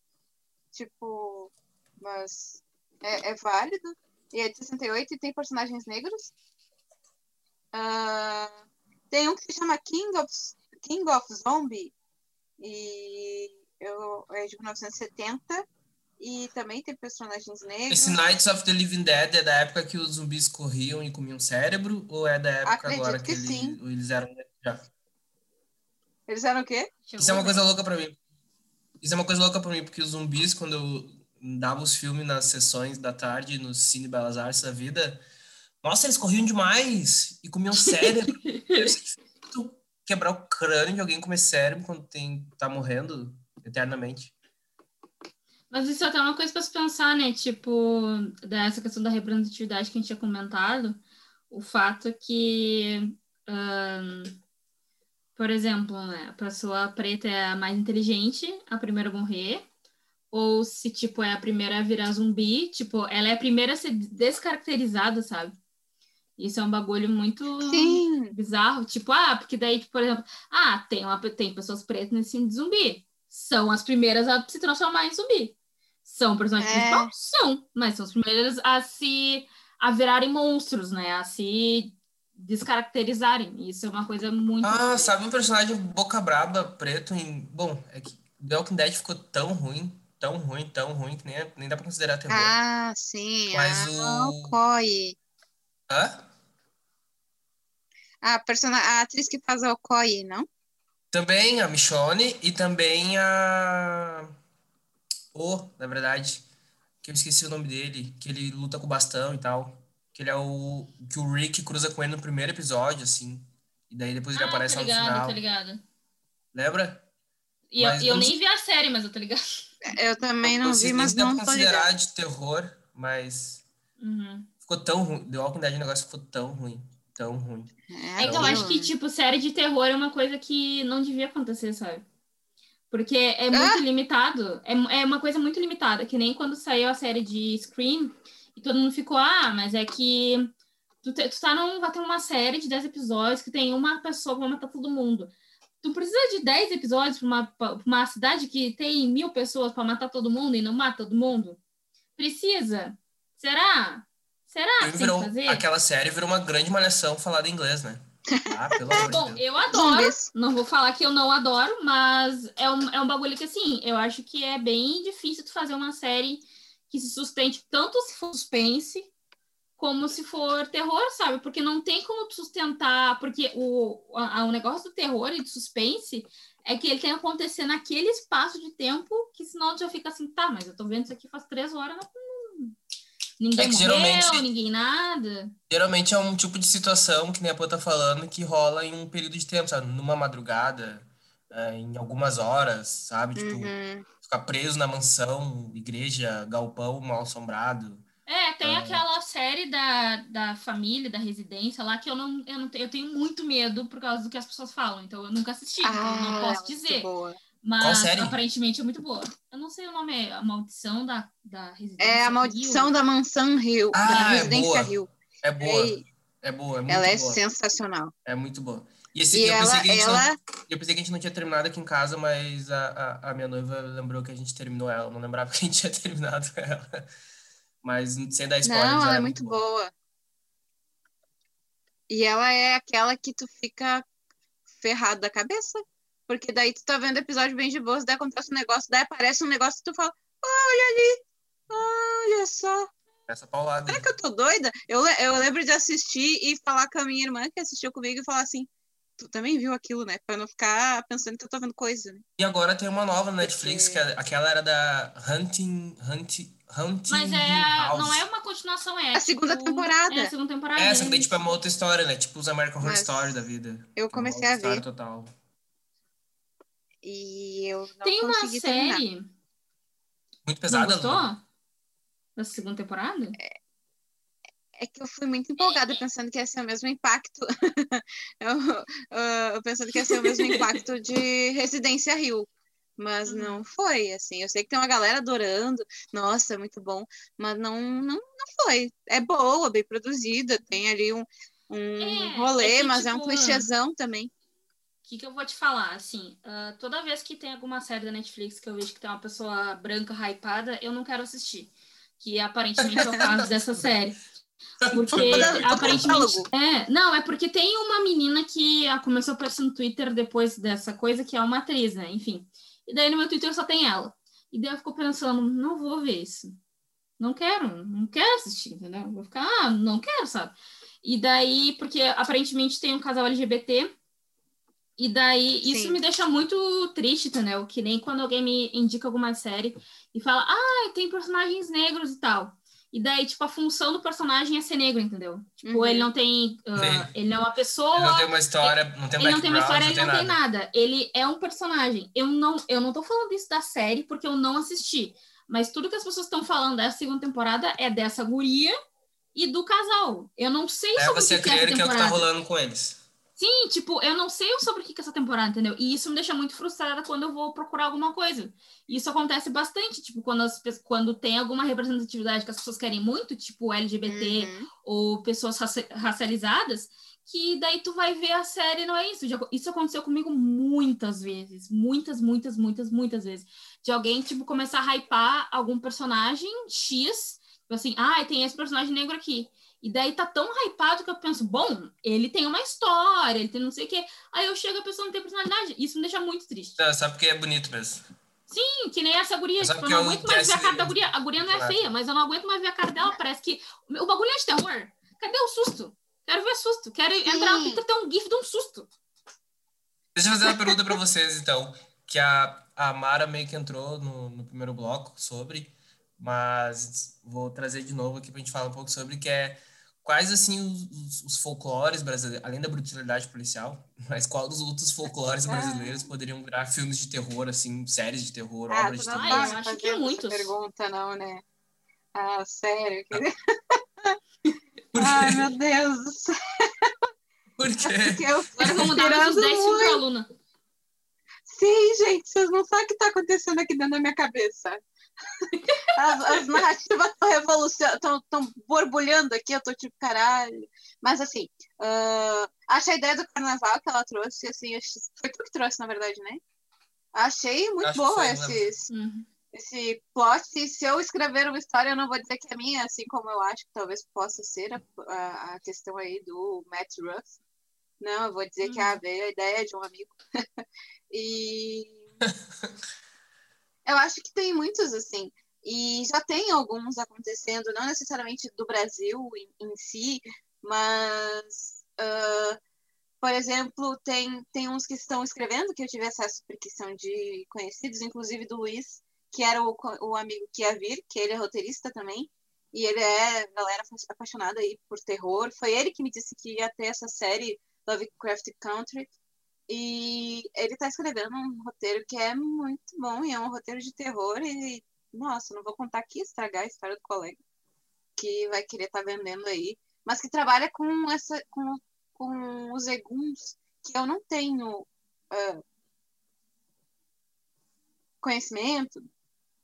Tipo, mas é, é válido. E é de 68 e tem personagens negros. Uh, tem um que se chama King of, King of Zombie. E eu, é de 1970. E também tem personagens negros. Esse Nights of the Living Dead é da época que os zumbis corriam e comiam cérebro? Ou é da época Acredito agora que, que ele, sim. eles eram já? Eles eram o quê? Isso é uma coisa louca pra mim. Isso é uma coisa louca pra mim, porque os zumbis, quando eu dava os filmes nas sessões da tarde, no Cine Belas Artes da vida, nossa, eles corriam demais e comiam cérebro. quebrar o crânio de alguém comer cérebro quando tem, tá morrendo eternamente. Mas isso é até uma coisa para se pensar, né? Tipo, dessa questão da representatividade que a gente tinha comentado, o fato que, um, por exemplo, né, a pessoa preta é a mais inteligente, a primeira a morrer, ou se, tipo, é a primeira a virar zumbi, tipo, ela é a primeira a ser descaracterizada, sabe? Isso é um bagulho muito Sim. bizarro. Tipo, ah, porque daí, por exemplo, ah, tem, uma, tem pessoas pretas nesse filme de zumbi. São as primeiras a se transformar em zumbi. São personagens é. principais? São, mas são os primeiros a se a virarem monstros, né? A se descaracterizarem. Isso é uma coisa muito. Ah, sabe um personagem boca braba, preto em. Bom, é que The Walking Dead ficou tão ruim, tão ruim, tão ruim, que nem, nem dá pra considerar terror. Ah, sim. Mas ah, o. Koi. Hã? A, persona... a atriz que faz a Okoye, não? Também a Michonne e também a. O, na verdade, que eu esqueci o nome dele, que ele luta com o bastão e tal. Que ele é o. Que o Rick cruza com ele no primeiro episódio, assim. E daí depois ele ah, aparece tô lá no ligado, final. tô ligado. Lembra? E eu, Mas eu não nem vi a série, mas eu tô ligado. Eu também não sei vi, mas não tô considerar ligada. de terror, mas Uhum. ficou tão ruim. The Walking Dead o negócio ficou tão ruim. Tão ruim. É que eu acho que, tipo, série de terror é uma coisa que não devia acontecer, sabe? Porque é muito Ah! limitado. É, é uma coisa muito limitada, que nem quando saiu a série de Scream e todo mundo ficou, ah, mas é que tu, te- tu tá num, vai ter uma série de 10 episódios que tem uma pessoa que vai matar todo mundo. Tu precisa de 10 episódios pra uma, pra uma cidade que tem mil pessoas pra matar todo mundo e não mata todo mundo? Precisa? Será? Será que virou, aquela série virou uma grande malhação falada em inglês, né? Ah, pelo amor de Bom, Deus. eu adoro. Não vou falar que eu não adoro, mas é um, é um bagulho que, assim, eu acho que é bem difícil tu fazer uma série que se sustente tanto se for suspense como se for terror, sabe? Porque não tem como tu sustentar, porque o, a- o negócio do terror e do suspense é que ele tem que acontecer naquele espaço de tempo que senão tu já fica assim, tá, mas eu tô vendo isso aqui faz três horas, não, ninguém É que morreu, geralmente- ninguém nada. Geralmente é um tipo de situação, que nem a Pô tá falando, que rola em um período de tempo, sabe? Numa madrugada, é, em algumas horas, sabe? Tipo, Uhum. ficar preso na mansão, igreja, galpão mal assombrado. É, tem Ah. aquela série da, da família, da residência lá, que eu não, eu não tenho, eu tenho muito medo por causa do que as pessoas falam, então eu nunca assisti, então eu não Ah, posso é dizer. boa. Mas série? aparentemente é muito boa. Eu não sei o nome, é A Maldição da, da Residência. É a maldição da mansão Rio, Ah, da é Residência boa. Rio. É boa, E é boa, é muito ela é boa. sensacional. É muito boa. E, esse, E eu, ela, pensei que a gente não, ela, eu pensei que a gente não tinha terminado aqui em casa, mas a, a, a minha noiva lembrou que a gente terminou ela. Eu não lembrava que a gente tinha terminado ela. Mas sem dar spoilers, não, ela ela é muito boa. E ela é aquela que tu fica ferrado da cabeça. Porque daí tu tá vendo episódio bem de boas, daí acontece um negócio, daí aparece um negócio e tu fala, olha ali, olha só. Essa paulada. Será que eu tô doida? Eu, eu lembro de assistir e falar com a minha irmã que assistiu comigo e falar assim, tu também viu aquilo, né? Pra não ficar pensando que eu tô vendo coisa, né? E agora tem uma nova na Netflix, que é, aquela era da Hunting, Hunting, Hunting Mas é, House. não é uma continuação, é A segunda tipo- temporada. É a segunda temporada. É, só que daí, tipo, é uma outra história, né? Tipo os American Horror Mas Story da vida. Eu É comecei outra a história ver total. E eu não Tem uma consegui terminar. série. Muito Não pesada, gostou? Lu? Da segunda temporada? É que eu fui muito empolgada pensando que ia ser o mesmo impacto. eu, eu pensando que ia ser o mesmo impacto de Residência Rio. Mas Uhum. não foi, assim. Eu sei que tem uma galera adorando. Nossa, é muito bom. Mas não, não, não foi. É boa, bem produzida. Tem ali um, um É, rolê, é que, mas é um tipo, clichêzão também. O que, que eu vou te falar? Assim, ah, toda vez que tem alguma série da Netflix que eu vejo que tem uma pessoa branca hypada, eu não quero assistir. Que aparentemente é o caso dessa série. Porque aparentemente. É, não, é porque tem uma menina que começou a aparecer no Twitter depois dessa coisa, que é uma atriz, né? Enfim. E daí no meu Twitter só tem ela. E daí eu fico pensando, não vou ver isso. Não quero, não quero assistir, entendeu? Vou ficar, ah, não quero, sabe? E daí, porque aparentemente tem um casal LGBT. E daí, isso Sim. me deixa muito triste, entendeu? Que nem quando alguém me indica alguma série e fala, ah, tem personagens negros e tal. E daí, tipo, a função do personagem é ser negro, entendeu? Tipo, Uhum. ele não tem. ah, Sim. ele não é uma pessoa. Ele não tem uma história, não tem um Ele não tem uma história, ele não tem nada. Ele é um personagem. Eu não, eu não tô falando isso da série porque eu não assisti. Mas tudo que as pessoas estão falando dessa segunda temporada é dessa guria e do casal. Eu não sei É sobre você o que, que é crer essa que é o que tá rolando com eles. Sim, tipo, eu não sei sobre o que que é essa temporada, entendeu? E isso me deixa muito frustrada quando eu vou procurar alguma coisa. E Isso acontece bastante, tipo, quando, as, quando tem alguma representatividade que as pessoas querem muito, tipo LGBT, Uhum. ou pessoas raci- racializadas, que daí tu vai ver a série não é isso. Já- isso aconteceu comigo muitas vezes. Muitas, muitas, muitas, muitas vezes. De alguém, tipo, começar a hypar algum personagem X, tipo assim, ah, tem esse personagem negro aqui. E daí tá tão hypado que eu penso, bom, ele tem uma história, ele tem não sei o quê. Aí eu chego e a pessoa não tem personalidade. Isso me deixa muito triste. Não, Só porque é bonito mesmo. Sim, que nem essa guria. É Tipo, eu não eu aguento mais ver a cara da guria. A guria não é Claro. feia, mas eu não aguento mais ver a cara dela. Parece que. O bagulho é de terror. Cadê o susto? Quero ver susto. Quero entrar no Twitter ter um gif de um susto. Deixa eu fazer uma pergunta para vocês, então. Que a, a Mara meio que entrou no, no primeiro bloco sobre, mas vou trazer de novo aqui para a gente falar um pouco sobre, que é quais, assim, os, os folclores brasileiros, além da brutalidade policial, mas quais os outros folclores brasileiros poderiam virar filmes de terror, assim, séries de terror, Ah, obras de não Ah, terror? eu acho que essa muitos. pergunta, não, né? Ah, sério? Ai, meu Deus do céu. Por quê? Que eu Agora vamos os Esperando 10 filmes muito. pra aluna. Sim, gente, vocês não sabem o que está acontecendo aqui dentro da minha cabeça. As, as narrativas estão revolucionando, estão borbulhando aqui, eu tô tipo, caralho. Mas assim, ah, acho a ideia do carnaval que ela trouxe, assim, acho- foi tu que trouxe, na verdade, né? Achei muito Acho que boa lembro. esses, Uhum. esse plot. E se eu escrever uma história, eu não vou dizer que é minha, assim como eu acho que talvez possa ser a, a- a questão aí do Matt Ruff. Não, eu vou dizer que Hum. ah, veio a ideia de um amigo. e eu acho que tem muitos assim. E já tem alguns acontecendo, não necessariamente do Brasil em, em si, mas, ah, por exemplo, tem, tem uns que estão escrevendo, que eu tive acesso porque são de conhecidos, inclusive do Luiz, que era o, o amigo que ia vir, que ele é roteirista também, e ele é galera apaixonada aí por terror. Foi ele que me disse que ia ter essa série Lovecraft Country, e ele tá escrevendo um roteiro que é muito bom, e é um roteiro de terror, e, nossa, não vou contar aqui, estragar a história do colega, que vai querer estar vendendo aí, mas que trabalha com essa, com, com os eguns, que eu não tenho ah, conhecimento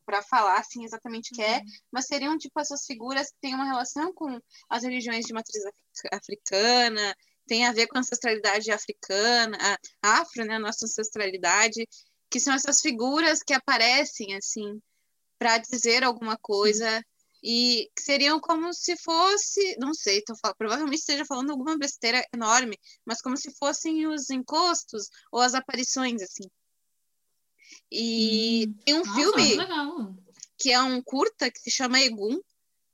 para falar assim exatamente o que é, mas seriam tipo essas figuras que têm uma relação com as religiões de matriz afri- africana, tem a ver com a ancestralidade africana, a afro, né, a nossa ancestralidade, que são essas figuras que aparecem assim para dizer alguma coisa e seriam como se fosse, não sei, tô fal- provavelmente esteja falando alguma besteira enorme, mas como se fossem os encostos ou as aparições assim. E Hum. tem um Nossa, filme legal. que é um curta que se chama Egum,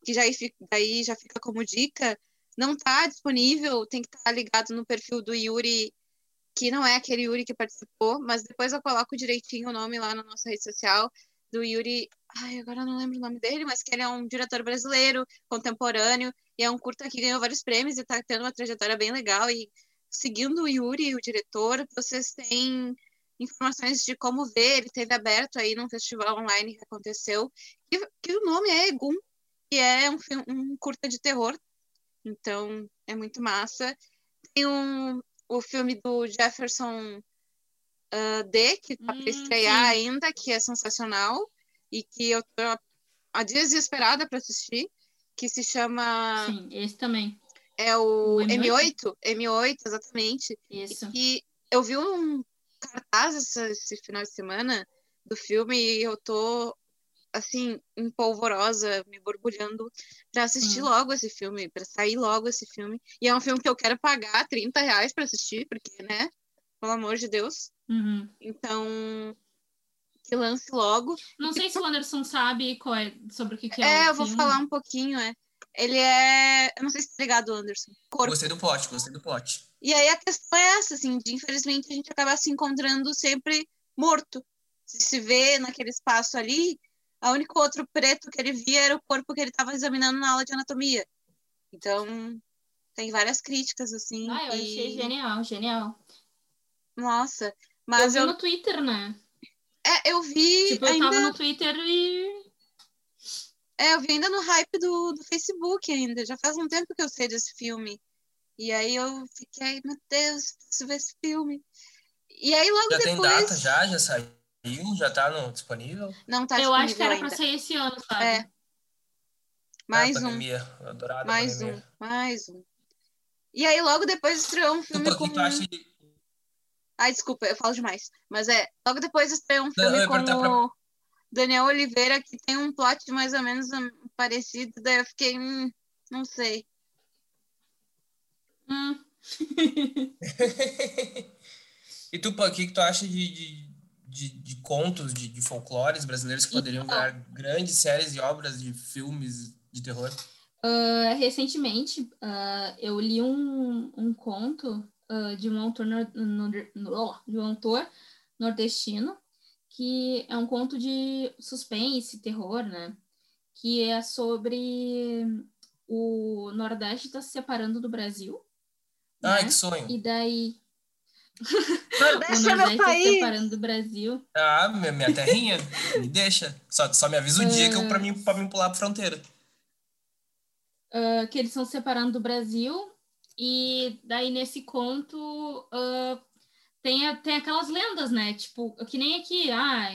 que já daí já fica como dica. Não tá disponível, tem que estar ligado no perfil do Yuri, que não é aquele Yuri que participou, mas depois eu coloco direitinho o nome lá na nossa rede social do Yuri. Ai, agora eu não lembro o nome dele, mas que ele é um diretor brasileiro, contemporâneo, e é um curta que ganhou vários prêmios e tá tendo uma trajetória bem legal. E seguindo o Yuri, o diretor, vocês têm informações de como ver, ele teve aberto aí num festival online que aconteceu, que, que o nome é Egum, que é um, um curta de terror, então é muito massa. Tem um, o filme do Jefferson ah, D, que tá Hum, para estrear sim. ainda, que é sensacional, e que eu tô dias desesperada para assistir, que se chama Sim, esse também. é o O M8, M8, exatamente, Isso. e eu vi um cartaz esse, esse final de semana do filme e eu tô, assim, empolvorosa, me borbulhando pra assistir Hum. logo esse filme, pra sair logo esse filme. E é um filme que eu quero pagar 30 reais pra assistir, porque, né? Pelo amor de Deus. Uhum. Então, que lance logo. Não sei se o Anderson sabe qual é, sobre o que, que é, É, eu vou filme. falar um pouquinho, é. Ele é. Eu não sei se tá ligado, Anderson. Corpo. Gostei do plot, gostei do plot. E aí a questão é essa, assim, de infelizmente a gente acaba se encontrando sempre morto. Se se vê naquele espaço ali, o único outro preto que ele via era o corpo que ele estava examinando na aula de anatomia. Então, tem várias críticas, assim. Ah, eu e... achei genial, genial. Nossa, eu mas vi eu, no Twitter, né? é, eu vi Tipo, eu ainda, tava no Twitter e. é, eu vi ainda no hype do, do Facebook ainda. Já faz um tempo que eu sei desse filme. E aí eu fiquei, meu Deus, preciso ver esse filme. E aí logo Já depois. tem data já? Já saiu? Já tá no, disponível? Não tá eu acho que disponível era ainda. pra sair esse ano, sabe? É. Mais ah, um. Adorada Mais pandemia. um, mais um. E aí logo depois estreou um filme com. que tu acha de... Ai, desculpa, eu falo demais. Mas é, logo depois estreou um filme com perguntar pra- o Daniel Oliveira que tem um plot mais ou menos hum, parecido, daí eu fiquei, hum, não sei. Hum. e tu, o que, que tu acha de, de, de, de contos, de, de folclores brasileiros que poderiam Então. virar grandes séries e obras de filmes de terror? Uh, recentemente, uh, eu li um, um conto uh, de um autor no, no, no, de um autor nordestino que é um conto de suspense, terror, né? Que é sobre o Nordeste está se separando do Brasil. Ai, né? que sonho. E daí. Nordeste o é meu se país! separando do Brasil. Ah, minha, minha terrinha, me deixa. Só, só me avisa o dia que eu, pra, mim, pra mim pular a fronteira. ah, que eles estão se separando do Brasil. E daí, nesse conto, ah, tem, tem aquelas lendas, né? Tipo, que nem aqui, ah,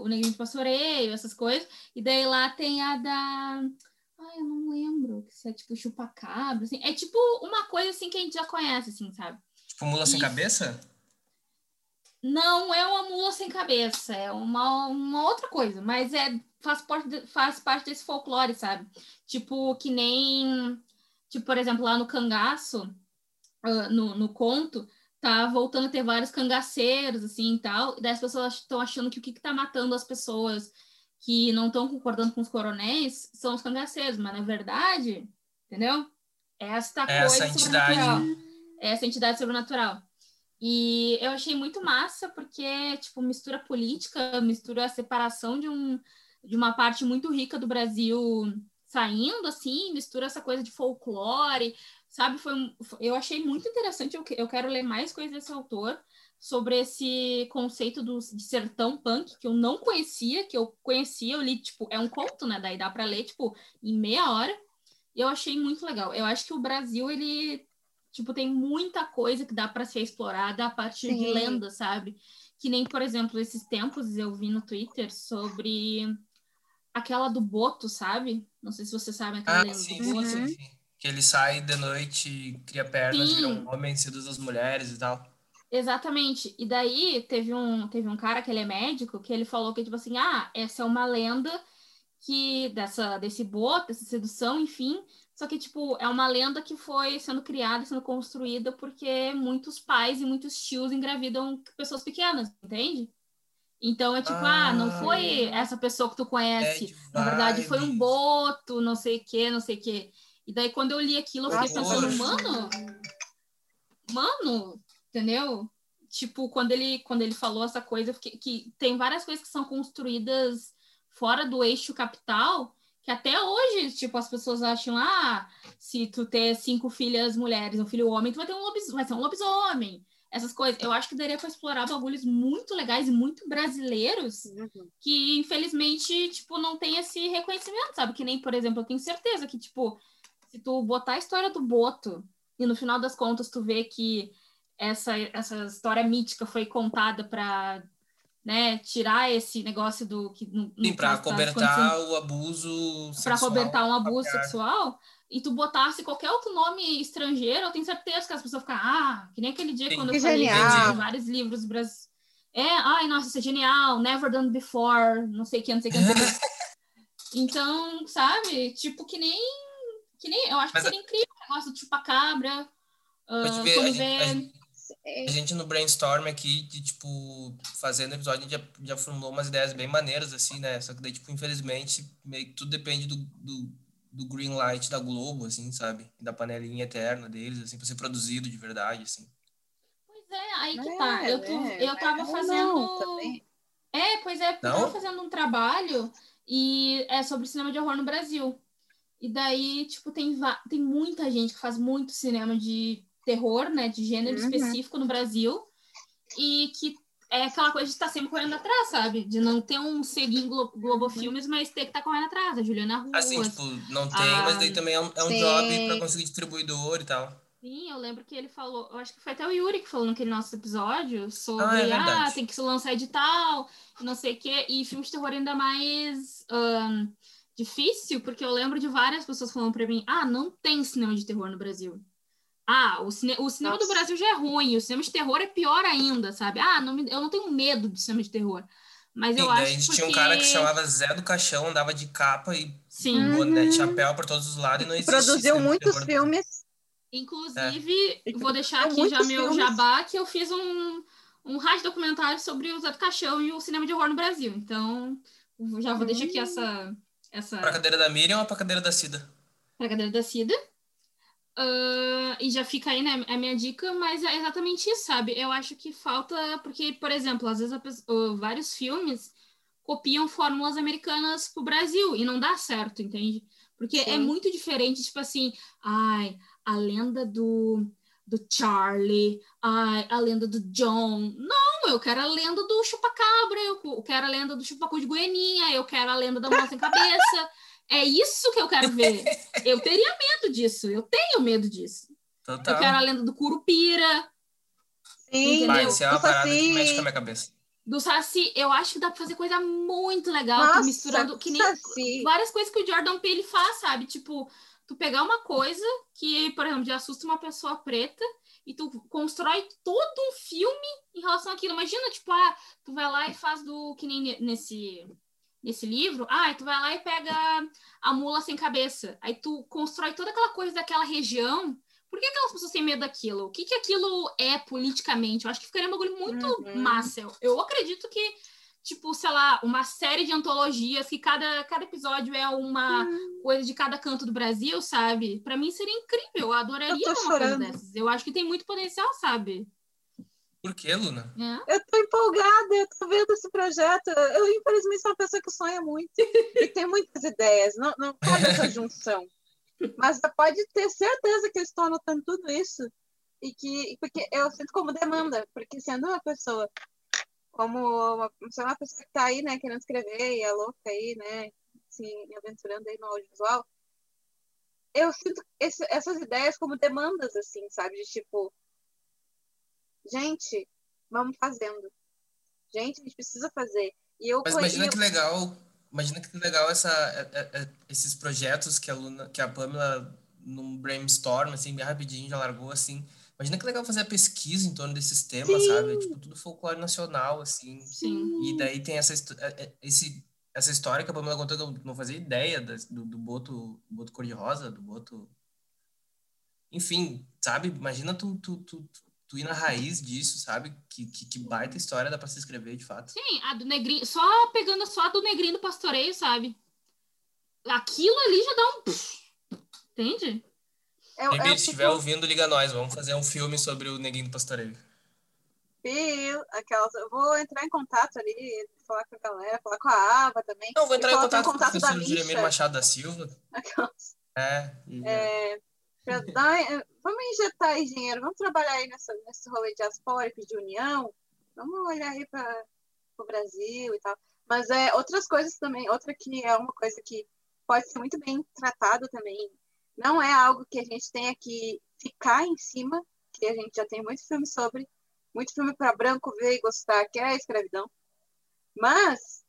o Neguinho de Pastoreio, essas coisas. E daí lá tem a da. Ai, eu não lembro. Que se é tipo chupacabra, assim. É tipo uma coisa assim que a gente já conhece, assim, sabe? Tipo, mula sem Isso. cabeça? Não é uma mula sem cabeça, é uma, uma outra coisa, mas é faz parte, faz parte desse folclore, sabe? Tipo, que nem. Tipo, por exemplo, lá no cangaço, ah, no, no conto, tá voltando a ter vários cangaceiros, assim e tal, e daí as pessoas estão achando que o que, que tá matando as pessoas que não estão concordando com os coronéis são os cangaceiros, mas na verdade, entendeu? Esta É essa coisa entidade. sobrenatural. É essa entidade sobrenatural. E eu achei muito massa porque, tipo, mistura política, mistura a separação de, um, de uma parte muito rica do Brasil saindo, assim, mistura essa coisa de folclore, sabe? Foi, eu achei muito interessante, eu, eu quero ler mais coisas desse autor sobre esse conceito do, de sertão punk, que eu não conhecia, que eu conhecia, eu li, tipo, é um conto, né? Daí dá para ler, tipo, em meia hora. E eu achei muito legal. Eu acho que o Brasil, ele Tipo, tem muita coisa que dá para ser explorada a partir de Sim. lendas, sabe? Que nem, por exemplo, esses tempos eu vi no Twitter sobre aquela do Boto, sabe? Não sei se você sabe aquela Ah, lenda sim, do sim, Boto. sim, sim. Que ele sai de noite, cria pernas, Sim. vira um homem, seduz as mulheres e tal. Exatamente. E daí teve um, teve um cara que ele é médico que ele falou que, tipo assim, ah, essa é uma lenda que dessa, desse boto, dessa sedução, enfim. Só que, tipo, é uma lenda que foi sendo criada, sendo construída porque muitos pais e muitos tios engravidam pessoas pequenas, entende? Então é tipo, ah, não foi essa pessoa que tu conhece. Bad Na verdade, foi um boto, não sei o que, não sei o que. E daí, quando eu li aquilo, eu fiquei pensando, mano, mano, entendeu? Tipo, quando ele, quando ele falou essa coisa, eu fiquei- que tem várias coisas que são construídas fora do eixo capital, que até hoje, tipo, as pessoas acham, ah, se tu ter cinco filhas mulheres, um filho homem, tu vai ter um lobis, vai ser um lobisomem. Essas coisas. Eu acho que daria para explorar bagulhos muito legais e muito brasileiros Uhum. que infelizmente, tipo, não tem esse reconhecimento, sabe? Que nem, por exemplo, eu tenho certeza que, tipo, se tu botar a história do Boto e no final das contas tu vê que essa, essa história mítica foi contada para né, tirar esse negócio do que Sim, pra caso tá cobertar o abuso para sexual. cobertar um abuso sexual e tu botasse qualquer outro nome estrangeiro, eu tenho certeza que as pessoas ficam, ah, que nem aquele dia Sim. quando Que eu falei de vários livros brasileiros. É, ai, nossa, isso é genial, never done before, não sei o que, não sei o que, não sei o que. Então, sabe, tipo, que nem, que nem, eu acho Mas que seria incrível o negócio do chupacabra, ver, a quando vê... a gente- É, a gente no brainstorm aqui, de, tipo, fazendo episódio, a gente já, já formulou umas ideias bem maneiras, assim, né? Só que daí, tipo, infelizmente, meio que tudo depende do, do, do green light da Globo, assim, sabe? E da panelinha eterna deles, assim, pra ser produzido de verdade, assim. Pois é, aí que É, tá, eu, tô, é, eu tava fazendo... não. É, pois é, porque eu tava fazendo um trabalho e é sobre cinema de horror no Brasil. E daí, tipo, tem, tem muita gente que faz muito cinema de terror, né? De gênero Uhum. específico no Brasil. E que é aquela coisa de estar sempre correndo atrás, sabe? De não ter um selinho Glo Globo Filmes, mas ter que estar correndo atrás. A Juliana Ruas. Assim, tipo, não tem, Ah, mas daí também é um, é um job pra conseguir distribuidor e tal. Sim, eu lembro que ele falou, eu acho que foi até o Yuri que falou naquele nosso episódio sobre, Ah, é ah, tem que se lançar edital, não sei o quê, e filme de terror ainda mais ahn, difícil, porque eu lembro de várias pessoas falando pra mim, ah, não tem cinema de terror no Brasil. Ah, o, cine o cinema do Nossa. Brasil já é ruim, o cinema de terror é pior ainda, sabe? Ah, não me- eu não tenho medo de cinema de terror. Mas eu acho a gente porque... tinha um cara que chamava Zé do Caixão, andava de capa e Sim. Boné de chapéu por todos os lados e não existia Produziu muitos terror. filmes. Inclusive, É. vou deixar aqui já meu filmes. jabá, que eu fiz um, um rádio documentário sobre o Zé do Caixão e o cinema de horror no Brasil. Então, já vou deixar aqui Hum. essa. essa... Pra cadeira da Miriam ou pra cadeira da Cida? para a cadeira da Cida. Uh, e já fica aí, né, a minha dica, mas é exatamente isso, sabe? Eu acho que falta, porque, por exemplo, às vezes vários filmes copiam fórmulas americanas pro Brasil e não dá certo, entende? Porque é Sim. é muito diferente, tipo assim, ai, a lenda do, do Charlie, ai, a lenda do John. Não, eu quero a lenda do chupacabra, eu quero a lenda do chupacu de Goianinha, eu quero a lenda da mão sem cabeça. É isso que eu quero ver. Eu teria medo disso, eu tenho medo disso. Total. Eu quero a lenda do Curupira. Sim, Vai, isso é uma parada assim... que mexe com a minha cabeça do Saci, eu acho que dá pra fazer coisa muito legal, Nossa, misturando que nem saci. várias coisas que o Jordan Peele faz, sabe? Tipo, tu pegar uma coisa que, por exemplo, já assusta uma pessoa preta e tu constrói todo um filme em relação àquilo. Imagina, tipo, ah, tu vai lá e faz do que nem nesse nesse livro, ah, tu vai lá e pega a mula sem cabeça. Aí tu constrói toda aquela coisa daquela região por que aquelas pessoas têm medo daquilo? O que, que aquilo é politicamente? Eu acho que ficaria um bagulho muito uhum. massa. Eu, eu acredito que, tipo, sei lá, uma série de antologias que cada, cada episódio é uma uhum. coisa de cada canto do Brasil, sabe? Para mim seria incrível. Eu adoraria eu uma chorando. coisa dessas. Eu acho que tem muito potencial, sabe? Por que, Luna? É? Eu tô empolgada, eu tô vendo esse projeto. Eu, infelizmente, sou uma pessoa que sonha muito e tem muitas ideias. Não, não cabe essa junção. Mas pode ter certeza que eu estou anotando tudo isso e que porque eu sinto como demanda, porque sendo uma pessoa como uma, sendo uma pessoa que está aí, né, querendo escrever e é louca aí, né, se aventurando aí no audiovisual, eu sinto esse, essas ideias como demandas, assim, sabe, de tipo, gente, vamos fazendo, gente, a gente precisa fazer. E eu Mas imagina que legal imagina que legal essa, é, é, é, esses projetos que a Luna, que a Pamela num brainstorm assim bem rapidinho já largou assim. Imagina que legal fazer a pesquisa em torno desses temas, Sim. sabe? Tipo tudo folclore nacional assim. Sim. E daí tem essa esse essa história que a Pamela contou que eu não fazia ideia do, do boto, boto cor-de-rosa, do boto enfim, sabe? Imagina tu, tu, tu, tu ir na raiz disso, sabe? Que, que, que, baita história dá pra se escrever, de fato. Sim, a do negrinho, só pegando só a do negrinho do pastoreio, sabe? Aquilo ali já dá um. Entende? É, é, se estiver ouvindo, liga nós. Vamos fazer um filme sobre o neguinho do pastoreio. Fio, aquelas. Eu vou entrar em contato ali, falar com a galera, falar com a Ava também. Não, vou entrar em contato, com o professor Jeremir Machado da Silva. Aquelas. É. E... é dar, eh, vamos injetar aí dinheiro, vamos trabalhar aí nessa, nesse rolê diaspórico, de união, vamos olhar aí para o Brasil e tal. Mas é outras coisas também, outra que é uma coisa que pode ser muito bem tratado também. Não é algo que a gente tenha que ficar em cima, que a gente já tem muito filme sobre, muito filme para branco ver e gostar, que é a escravidão. Mas.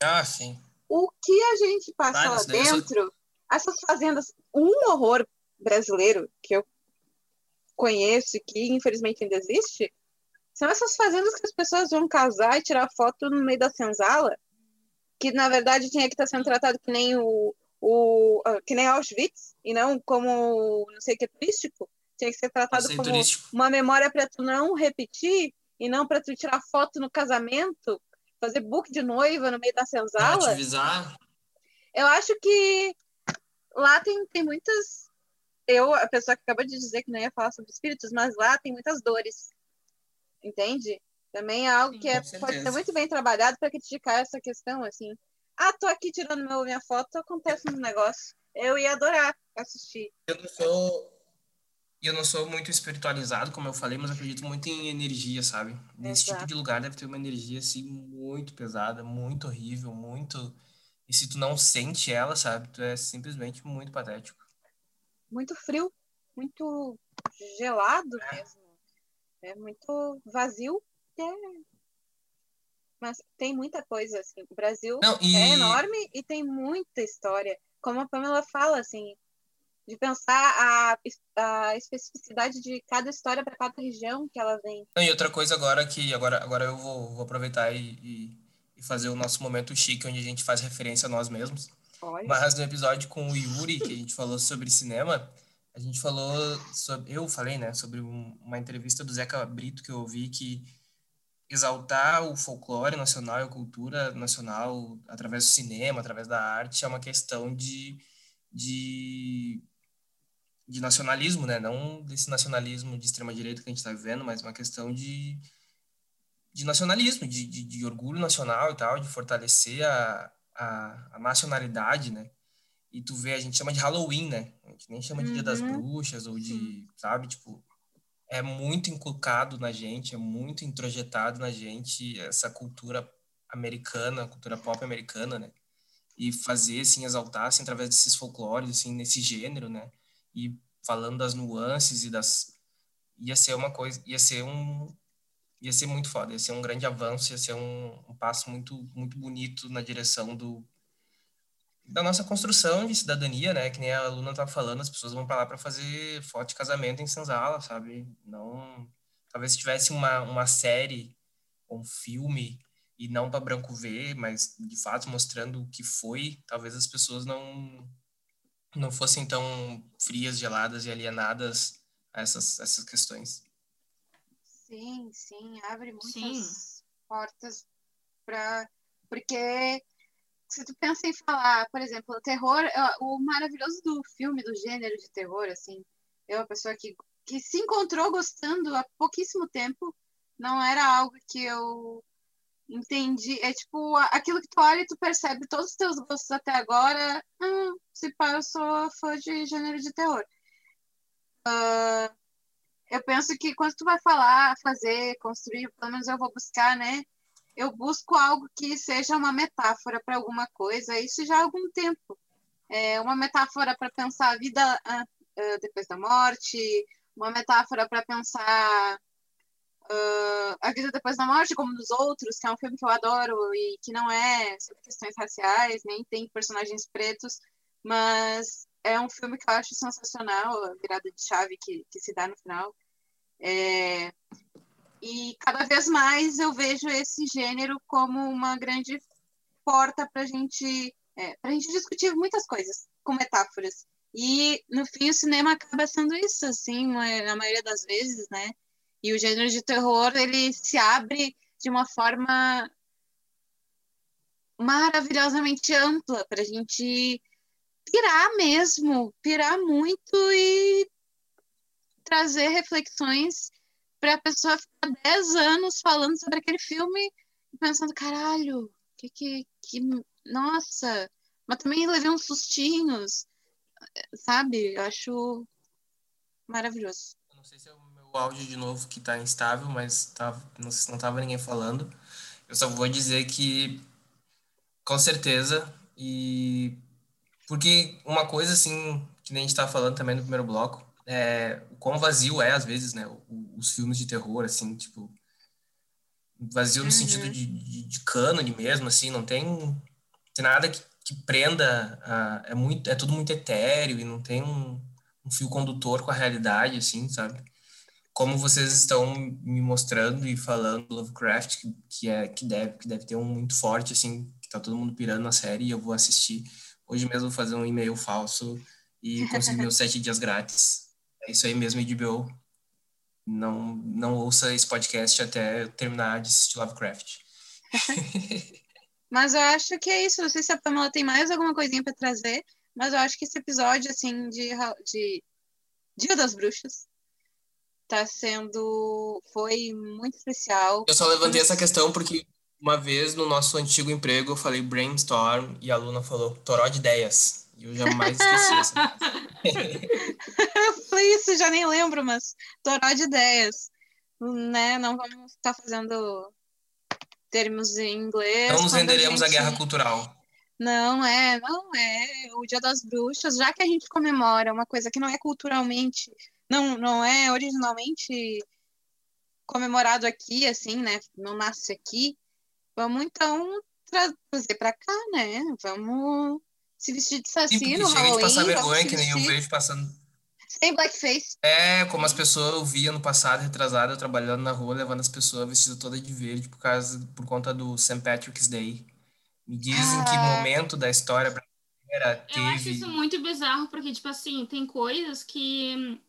Ah, sim. O que a gente passa lá dentro, essas fazendas, um horror brasileiro que eu conheço e que infelizmente ainda existe, são essas fazendas que as pessoas vão casar e tirar foto no meio da senzala, que na verdade tinha que estar sendo tratado que nem o, o uh, que nem Auschwitz e não como não sei o que turístico, tinha que ser tratado como turístico. uma memória para tu não repetir e não para tu tirar foto no casamento, fazer book de noiva no meio da senzala. Eu acho que lá tem, tem muitas eu, a pessoa que acabou de dizer que não ia falar sobre espíritos, mas lá tem muitas dores. Entende? Também é algo Sim, que é, pode ser muito bem trabalhado para criticar essa questão, assim. Ah, tô aqui tirando meu, minha foto, acontece um negócio. Eu ia adorar assistir. Eu não sou eu não sou muito espiritualizado, como eu falei, mas acredito muito em energia, sabe? Nesse tipo de lugar deve ter uma energia assim muito pesada, muito horrível, muito e se tu não sente ela, sabe, tu é simplesmente muito patético muito frio, muito gelado mesmo. É muito vazio. É... Mas tem muita coisa, assim. O Brasil Não, e... é enorme e tem muita história. Como a Pamela fala, assim, de pensar a, a especificidade de cada história para cada região que ela vem. E outra coisa agora que agora, agora eu vou, vou aproveitar e, e, e fazer o nosso momento chique, onde a gente faz referência a nós mesmos. Olha. Mas no episódio com o Yuri, que a gente falou sobre cinema, a gente falou sobre, eu falei, né, sobre um, uma entrevista do Zeca Brito que eu ouvi que exaltar o folclore nacional e a cultura nacional através do cinema, através da arte, é uma questão de, de, de nacionalismo, né? Não desse nacionalismo de extrema-direita que a gente está vivendo, mas uma questão de, de nacionalismo, de, de, de, orgulho nacional e tal, de fortalecer a, a, a, nacionalidade, né? E tu vê, a gente chama de Halloween, né? A gente nem chama de Dia das Uhum. Bruxas ou de, sabe, tipo, é muito inculcado na gente, é muito introjetado na gente essa cultura americana, cultura pop americana, né? E fazer, assim, exaltar, assim, através desses folclores, assim, nesse gênero, né? E falando das nuances e das... Ia ser uma coisa, ia ser um... Ia ser muito foda, ia ser um grande avanço, ia ser um, um passo muito, muito bonito na direção do, da nossa construção de cidadania, né? Que nem a Luna tá falando, as pessoas vão para lá para fazer foto de casamento em senzala, sabe? Não, talvez se tivesse uma, uma série ou um filme e não para branco ver, mas de fato mostrando o que foi, talvez as pessoas não não fossem tão frias, geladas e alienadas a essas essas questões. Sim, sim, abre muitas Sim. portas para porque se tu pensa em falar, por exemplo, o terror, ah, o maravilhoso do filme, do gênero de terror, assim, eu, uma pessoa que, que se encontrou gostando há pouquíssimo tempo, não era algo que eu entendi. É tipo, a- aquilo que tu olha e tu percebe todos os teus gostos até agora, hum, se pá, eu sou fã de gênero de terror. Ah, eu penso que quando tu vai falar, fazer, construir, pelo menos eu vou buscar, né? Eu busco algo que seja uma metáfora para alguma coisa, isso já há algum tempo. É uma metáfora para pensar a vida ah, depois da morte, uma metáfora para pensar ah, a vida depois da morte, como nos outros, que é um filme que eu adoro e que não é sobre questões raciais, nem tem personagens pretos, mas é um filme que eu acho sensacional, a virada de chave que, que se dá no final. É, e cada vez mais eu vejo esse gênero como uma grande porta para gente, é, a gente discutir muitas coisas com metáforas. E no fim o cinema acaba sendo isso, assim, na maioria das vezes, né? E o gênero de terror ele se abre de uma forma maravilhosamente ampla para a gente pirar mesmo, pirar muito e trazer reflexões para a pessoa ficar 10 anos falando sobre aquele filme e pensando, caralho, que que, que nossa, mas também levei uns sustinhos, sabe? Eu acho maravilhoso. Não sei se é o meu áudio de novo que tá instável, mas tá, não, não tava ninguém falando. Eu só vou dizer que, com certeza, e porque uma coisa assim, que nem a gente tava falando também no primeiro bloco, é o quão vazio é, às vezes, né, os filmes de terror, assim, tipo, vazio no Uhum. sentido de, de, de cânone mesmo, assim, não tem, tem nada que, que prenda, a- é muito, é tudo muito etéreo e não tem um, um fio condutor com a realidade, assim, sabe? Como vocês estão me mostrando e falando do Lovecraft, que, que é que deve que deve ter um muito forte, assim, que tá todo mundo pirando na série e eu vou assistir. Hoje mesmo vou fazer um e-mail falso e conseguir meus sete dias grátis. É isso aí mesmo, HBO. Não, não ouça esse podcast até eu terminar de assistir Lovecraft. Mas eu acho que é isso. Não sei se a Pamela tem mais alguma coisinha para trazer, mas eu acho que esse episódio, assim, de, de Dia das Bruxas tá sendo. Foi muito especial. Eu só levantei essa questão porque uma vez no nosso antigo emprego eu falei brainstorm e a Luna falou toró de ideias. E eu jamais esqueci essa. Eu falei isso, já nem lembro, mas toró de ideias. Né? Não vamos ficar fazendo termos em inglês. Não nos renderemos à gente- guerra cultural. Não é, não é. O Dia das Bruxas, já que a gente comemora uma coisa que não é culturalmente, não, não é originalmente comemorado aqui, assim, né? Não nasce aqui. Vamos então tra- trazer pra cá, né? Vamos se vestir de Sim, saci porque no chega de Halloween, passar vergonha, que nem eu vejo passando. sem blackface. É, como as pessoas eu via no passado, retrasado, eu trabalhando na rua, levando as pessoas vestidas todas de verde por causa, por conta do St. Patrick's Day. Me dizem que Ah. momento da história brasileira Eu acho teve. isso muito bizarro, porque, tipo assim, tem coisas que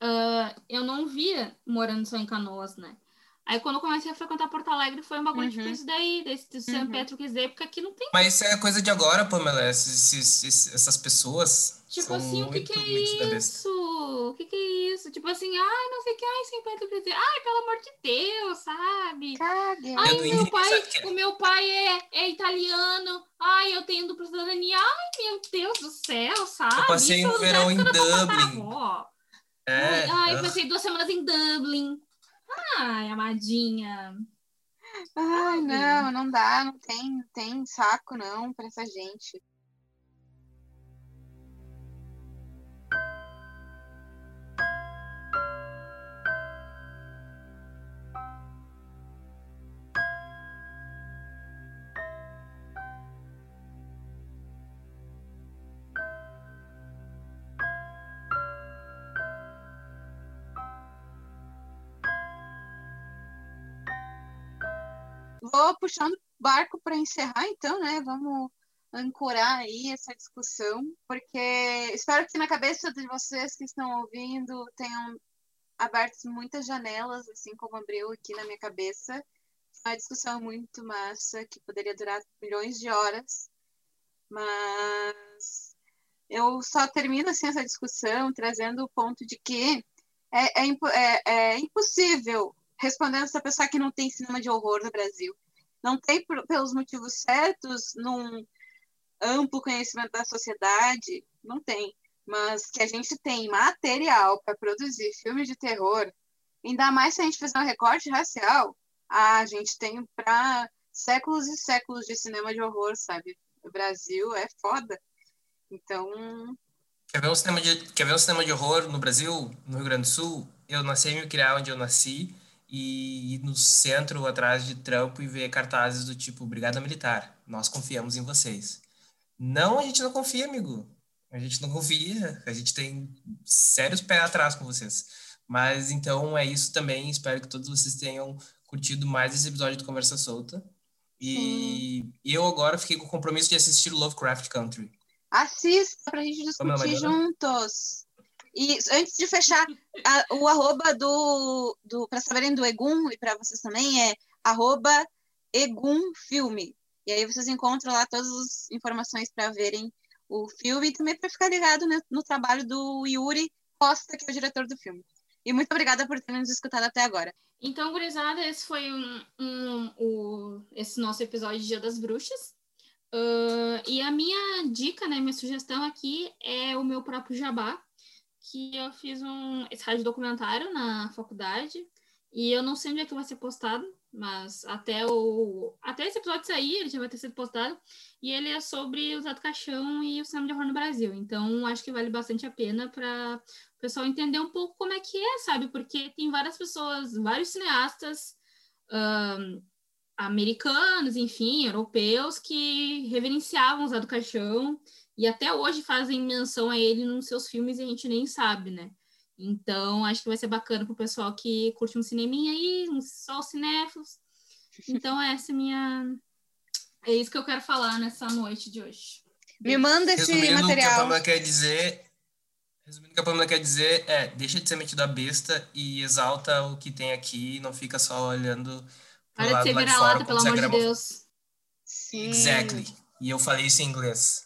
ah, eu não via morando só em Canoas, né? Aí quando eu comecei a frequentar Porto Alegre foi um bagulho tipo Uhum. isso daí, desse São Uhum. Pedro Day, porque aqui não tem. Mas isso é coisa de agora, Pamela. Esses- esses- essas pessoas Tipo São assim, o que, que é isso? O que, que é isso? Tipo assim, ai, não sei o que, ai, 50 presentes. Ai, pelo amor de Deus, sabe? Cague. Ai, meu pai, o que é? o meu pai é, é italiano. Ai, eu tenho dupla cidadania. Ai, meu Deus do céu, sabe? Eu passei Isso um verão em Dublin. É, Ai, eu passei duas semanas em Dublin. Ai, amadinha. Ai, não, não dá, não tem, tem saco não pra essa gente. Vou puxando o barco para encerrar, então, né? Vamos ancorar aí essa discussão, porque espero que na cabeça de vocês que estão ouvindo tenham aberto muitas janelas, assim como abriu aqui na minha cabeça. Uma discussão muito massa que poderia durar milhões de horas, mas eu só termino assim essa discussão trazendo o ponto de que é, é, é- é impossível respondendo essa pessoa que não tem cinema de horror no Brasil. Não tem por- pelos motivos certos, num amplo conhecimento da sociedade, não tem. Mas que a gente tem material para produzir filmes de terror, ainda mais se a gente fizer um recorte racial, a gente tem para séculos e séculos de cinema de horror, sabe? O Brasil é foda. Então, Quer ver, um cinema de, quer ver um cinema de horror no Brasil, no Rio Grande do Sul? Eu nasci em criar onde eu nasci e ir no centro atrás de trampo e ver cartazes do tipo Brigada Militar, nós confiamos em vocês. Não, a gente não confia, amigo. A gente não confia. A gente tem sérios pés atrás com vocês. Mas então é isso também. Espero que todos vocês tenham curtido mais esse episódio do Conversa Solta. E eu agora fiquei com o compromisso de assistir Lovecraft Country. assista pra gente discutir juntos. E antes de fechar, a- o arroba do, do para saberem do Egum e para vocês também é arroba Egum Filme. E aí vocês encontram lá todas as informações para verem o filme e também para ficar ligado né, no trabalho do Yuri Costa, que é o diretor do filme. E muito obrigada por terem nos escutado até agora. Então, gurizada, esse foi um, um- esse nosso episódio de Dia das Bruxas. Ah, e a minha dica, né, minha sugestão aqui é o meu próprio jabá, que eu fiz um esse rádio documentário na faculdade e eu não sei onde é que vai ser postado, mas até o até esse episódio sair ele já vai ter sido postado e ele é sobre o Zé do Caixão e o cinema de horror no Brasil. Então acho que vale bastante a pena para o pessoal entender um pouco como é que é, sabe? Porque tem várias pessoas, vários cineastas ahn, americanos, enfim, europeus que reverenciavam o Zé do Caixão e até hoje fazem menção a ele nos seus filmes e a gente nem sabe, né? Então, acho que vai ser bacana pro pessoal que curte um cineminha aí, uns só os cinéfilos. Então, essa é a minha... É isso que eu quero falar nessa noite de hoje. Me manda esse Resumindo, o que a material. Pamela quer dizer, resumindo o que a Pamela quer dizer é, deixa de ser metido a besta e exalta o que tem aqui, não fica só olhando pro Para de ser vira-lata, fora pelo amor de Deus. Sim. Exactly. E eu falei isso em inglês.